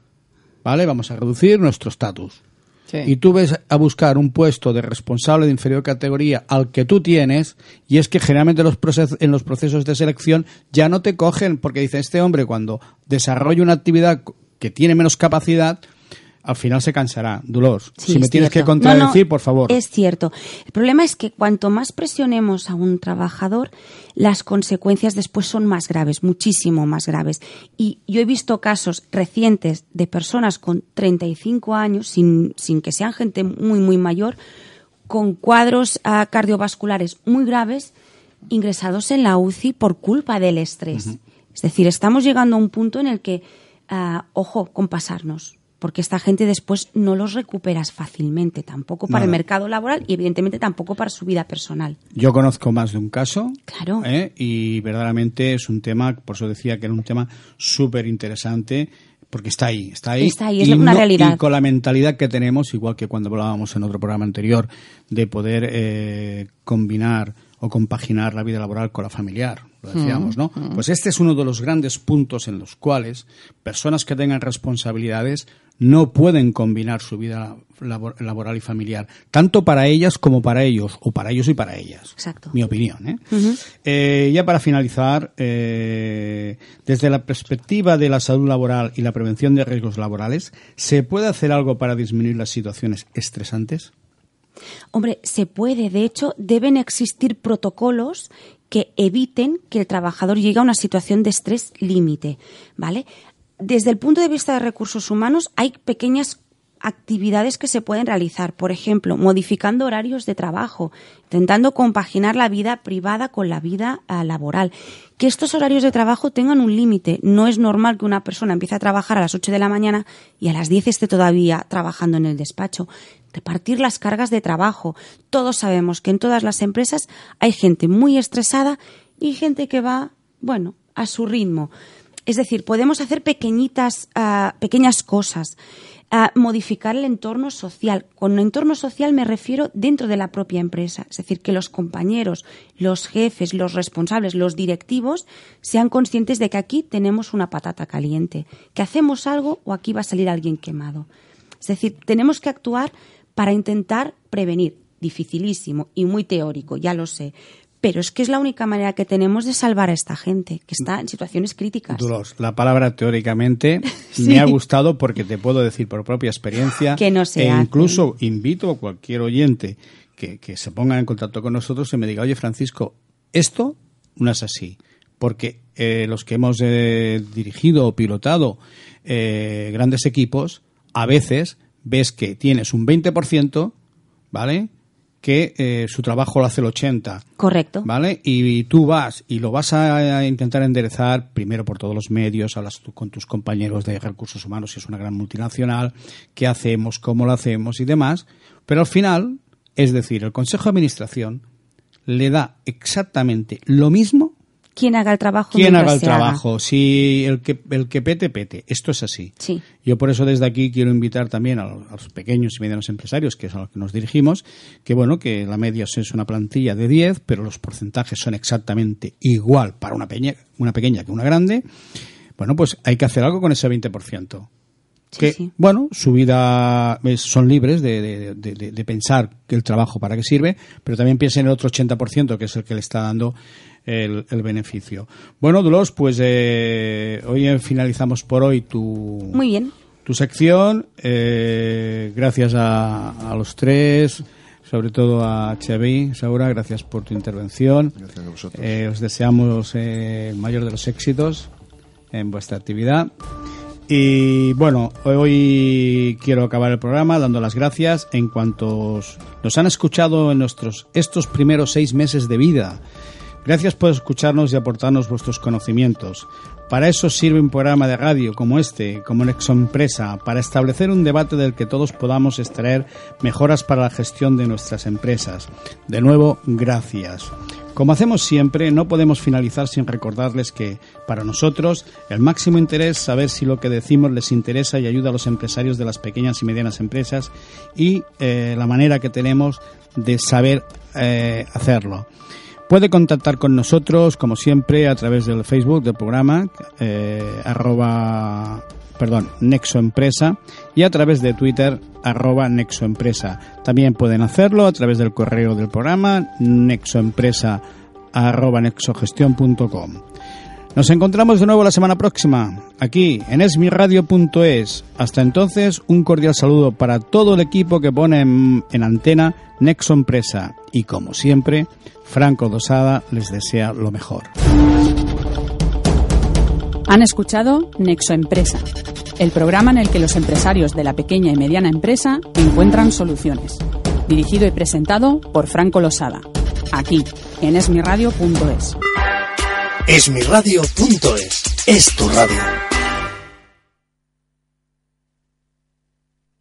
¿Vale? Vamos a reducir nuestro estatus. Sí. Y tú ves a buscar un puesto de responsable de inferior categoría al que tú tienes, y es que generalmente los en los procesos de selección ya no te cogen, porque dicen, este hombre cuando desarrolla una actividad que tiene menos capacidad, al final se cansará. Dolores, Sí, si me es tienes que contradecir, No, no, por favor. Es cierto. El problema es que cuanto más presionemos a un trabajador, las consecuencias después son más graves, muchísimo más graves. Y yo he visto casos recientes de personas con 35 años, sin, sin que sean gente muy, muy mayor, con cuadros ah, cardiovasculares muy graves, ingresados en la UCI por culpa del estrés. Es decir, estamos llegando a un punto en el que, ah, ojo, con pasarnos, porque esta gente después no los recuperas fácilmente, tampoco para No, el mercado laboral y evidentemente tampoco para su vida personal. Yo conozco más de un caso. Claro. ¿eh? Y verdaderamente es un tema, por eso decía que era un tema súper interesante, porque está ahí, está ahí. Está ahí, es Y una no- realidad. Y con la mentalidad que tenemos, igual que cuando hablábamos en otro programa anterior, de poder eh, combinar o compaginar la vida laboral con la familiar, lo decíamos, ¿no? Pues este es uno de los grandes puntos en los cuales personas que tengan responsabilidades no pueden combinar su vida labor- laboral y familiar, tanto para ellas como para ellos, o para ellos y para ellas. Exacto. Mi opinión. ¿eh? Eh, ya para finalizar, eh, desde la perspectiva de la salud laboral y la prevención de riesgos laborales, ¿se puede hacer algo para disminuir las situaciones estresantes? Hombre, se puede. De hecho, deben existir protocolos que eviten que el trabajador llegue a una situación de estrés límite, ¿vale? Desde el punto de vista de recursos humanos, hay pequeñas actividades que se pueden realizar. Por ejemplo, modificando horarios de trabajo, intentando compaginar la vida privada con la vida ah, laboral. Que estos horarios de trabajo tengan un límite. No es normal que una persona empiece a trabajar a las 8 de la mañana y a las 10 esté todavía trabajando en el despacho. Repartir las cargas de trabajo. Todos sabemos que en todas las empresas hay gente muy estresada y gente que va, bueno, a su ritmo. Es decir, podemos hacer pequeñitas, ah, pequeñas cosas. Ah, modificar el entorno social. Con entorno social me refiero dentro de la propia empresa. Es decir, que los compañeros, los jefes, los responsables, los directivos sean conscientes de que aquí tenemos una patata caliente, que hacemos algo o aquí va a salir alguien quemado. Es decir, tenemos que actuar para intentar prevenir. Dificilísimo y muy teórico, ya lo sé. Pero es que es la única manera que tenemos de salvar a esta gente, que está en situaciones críticas. Dolores, la palabra teóricamente Sí. me ha gustado porque te puedo decir por propia experiencia Que no se e hace. incluso invito a cualquier oyente que, que se ponga en contacto con nosotros y me diga, oye Francisco, esto no es así. Porque eh, los que hemos eh, dirigido o pilotado eh, grandes equipos, a veces ves que tienes un 20%, ¿vale? Que eh, su trabajo lo hace el 80%. Correcto. ¿Vale? Y, tú vas y lo vas a, a intentar enderezar primero por todos los medios, hablas tú con tus compañeros de recursos humanos, si es una gran multinacional, qué hacemos, cómo lo hacemos y demás. Pero al final, es decir, el Consejo de Administración le da exactamente lo mismo Quien haga el trabajo. mientras haga el se haga. trabajo. Si el que, el que pete, pete. Esto es así. Sí. Yo por eso desde aquí quiero invitar también a los, a los pequeños y medianos empresarios, que es a los que nos dirigimos, que bueno, que la media es una plantilla de 10, pero los porcentajes son exactamente igual para una, peña, una pequeña que una grande. Bueno, pues hay que hacer algo con ese 20%. Sí, que, sí. bueno, su vida es- son libres de, de- de- de- de pensar que el trabajo para qué sirve, pero también piensen en el otro 80% que es el que le está dando el, el beneficio. Bueno, Dolores, pues eh, hoy finalizamos por hoy tu, Muy bien. tu sección. Eh, gracias a, a los tres, sobre todo a Xavi, Saura, gracias por tu intervención. Gracias a vosotros. Eh, os deseamos eh, el mayor de los éxitos en vuestra actividad. Y bueno, hoy quiero acabar el programa dando las gracias en cuanto nos han escuchado en nuestros estos primeros seis meses de vida. Gracias por escucharnos y aportarnos vuestros conocimientos. Para eso sirve un programa de radio como este, como Nexo Empresa, para establecer un debate del que todos podamos extraer mejoras para la gestión de nuestras empresas. De nuevo, gracias. Como hacemos siempre, no podemos finalizar sin recordarles que, para nosotros, el máximo interés es saber si lo que decimos les interesa y ayuda a los empresarios de las pequeñas y medianas empresas y eh, la manera que tenemos de saber eh, hacerlo. Puede contactar con nosotros, como siempre, a través del Facebook del programa, eh, arroba perdón, Nexo Empresa y a través de Twitter arroba Nexo Empresa. También pueden hacerlo a través del correo del programa nexoempresa arroba nexogestión.com. Nos encontramos de nuevo la semana próxima, aquí en esmiradio.es. Hasta entonces, un cordial saludo para todo el equipo que pone en, en antena Nexo Empresa. Y como siempre, Franco Dosada les desea lo mejor. Han escuchado Nexo Empresa, el programa en el que los empresarios de la pequeña y mediana empresa encuentran soluciones. Dirigido y presentado por Franco Losada, aquí en esmiradio.es. Esmiradio.es es tu radio.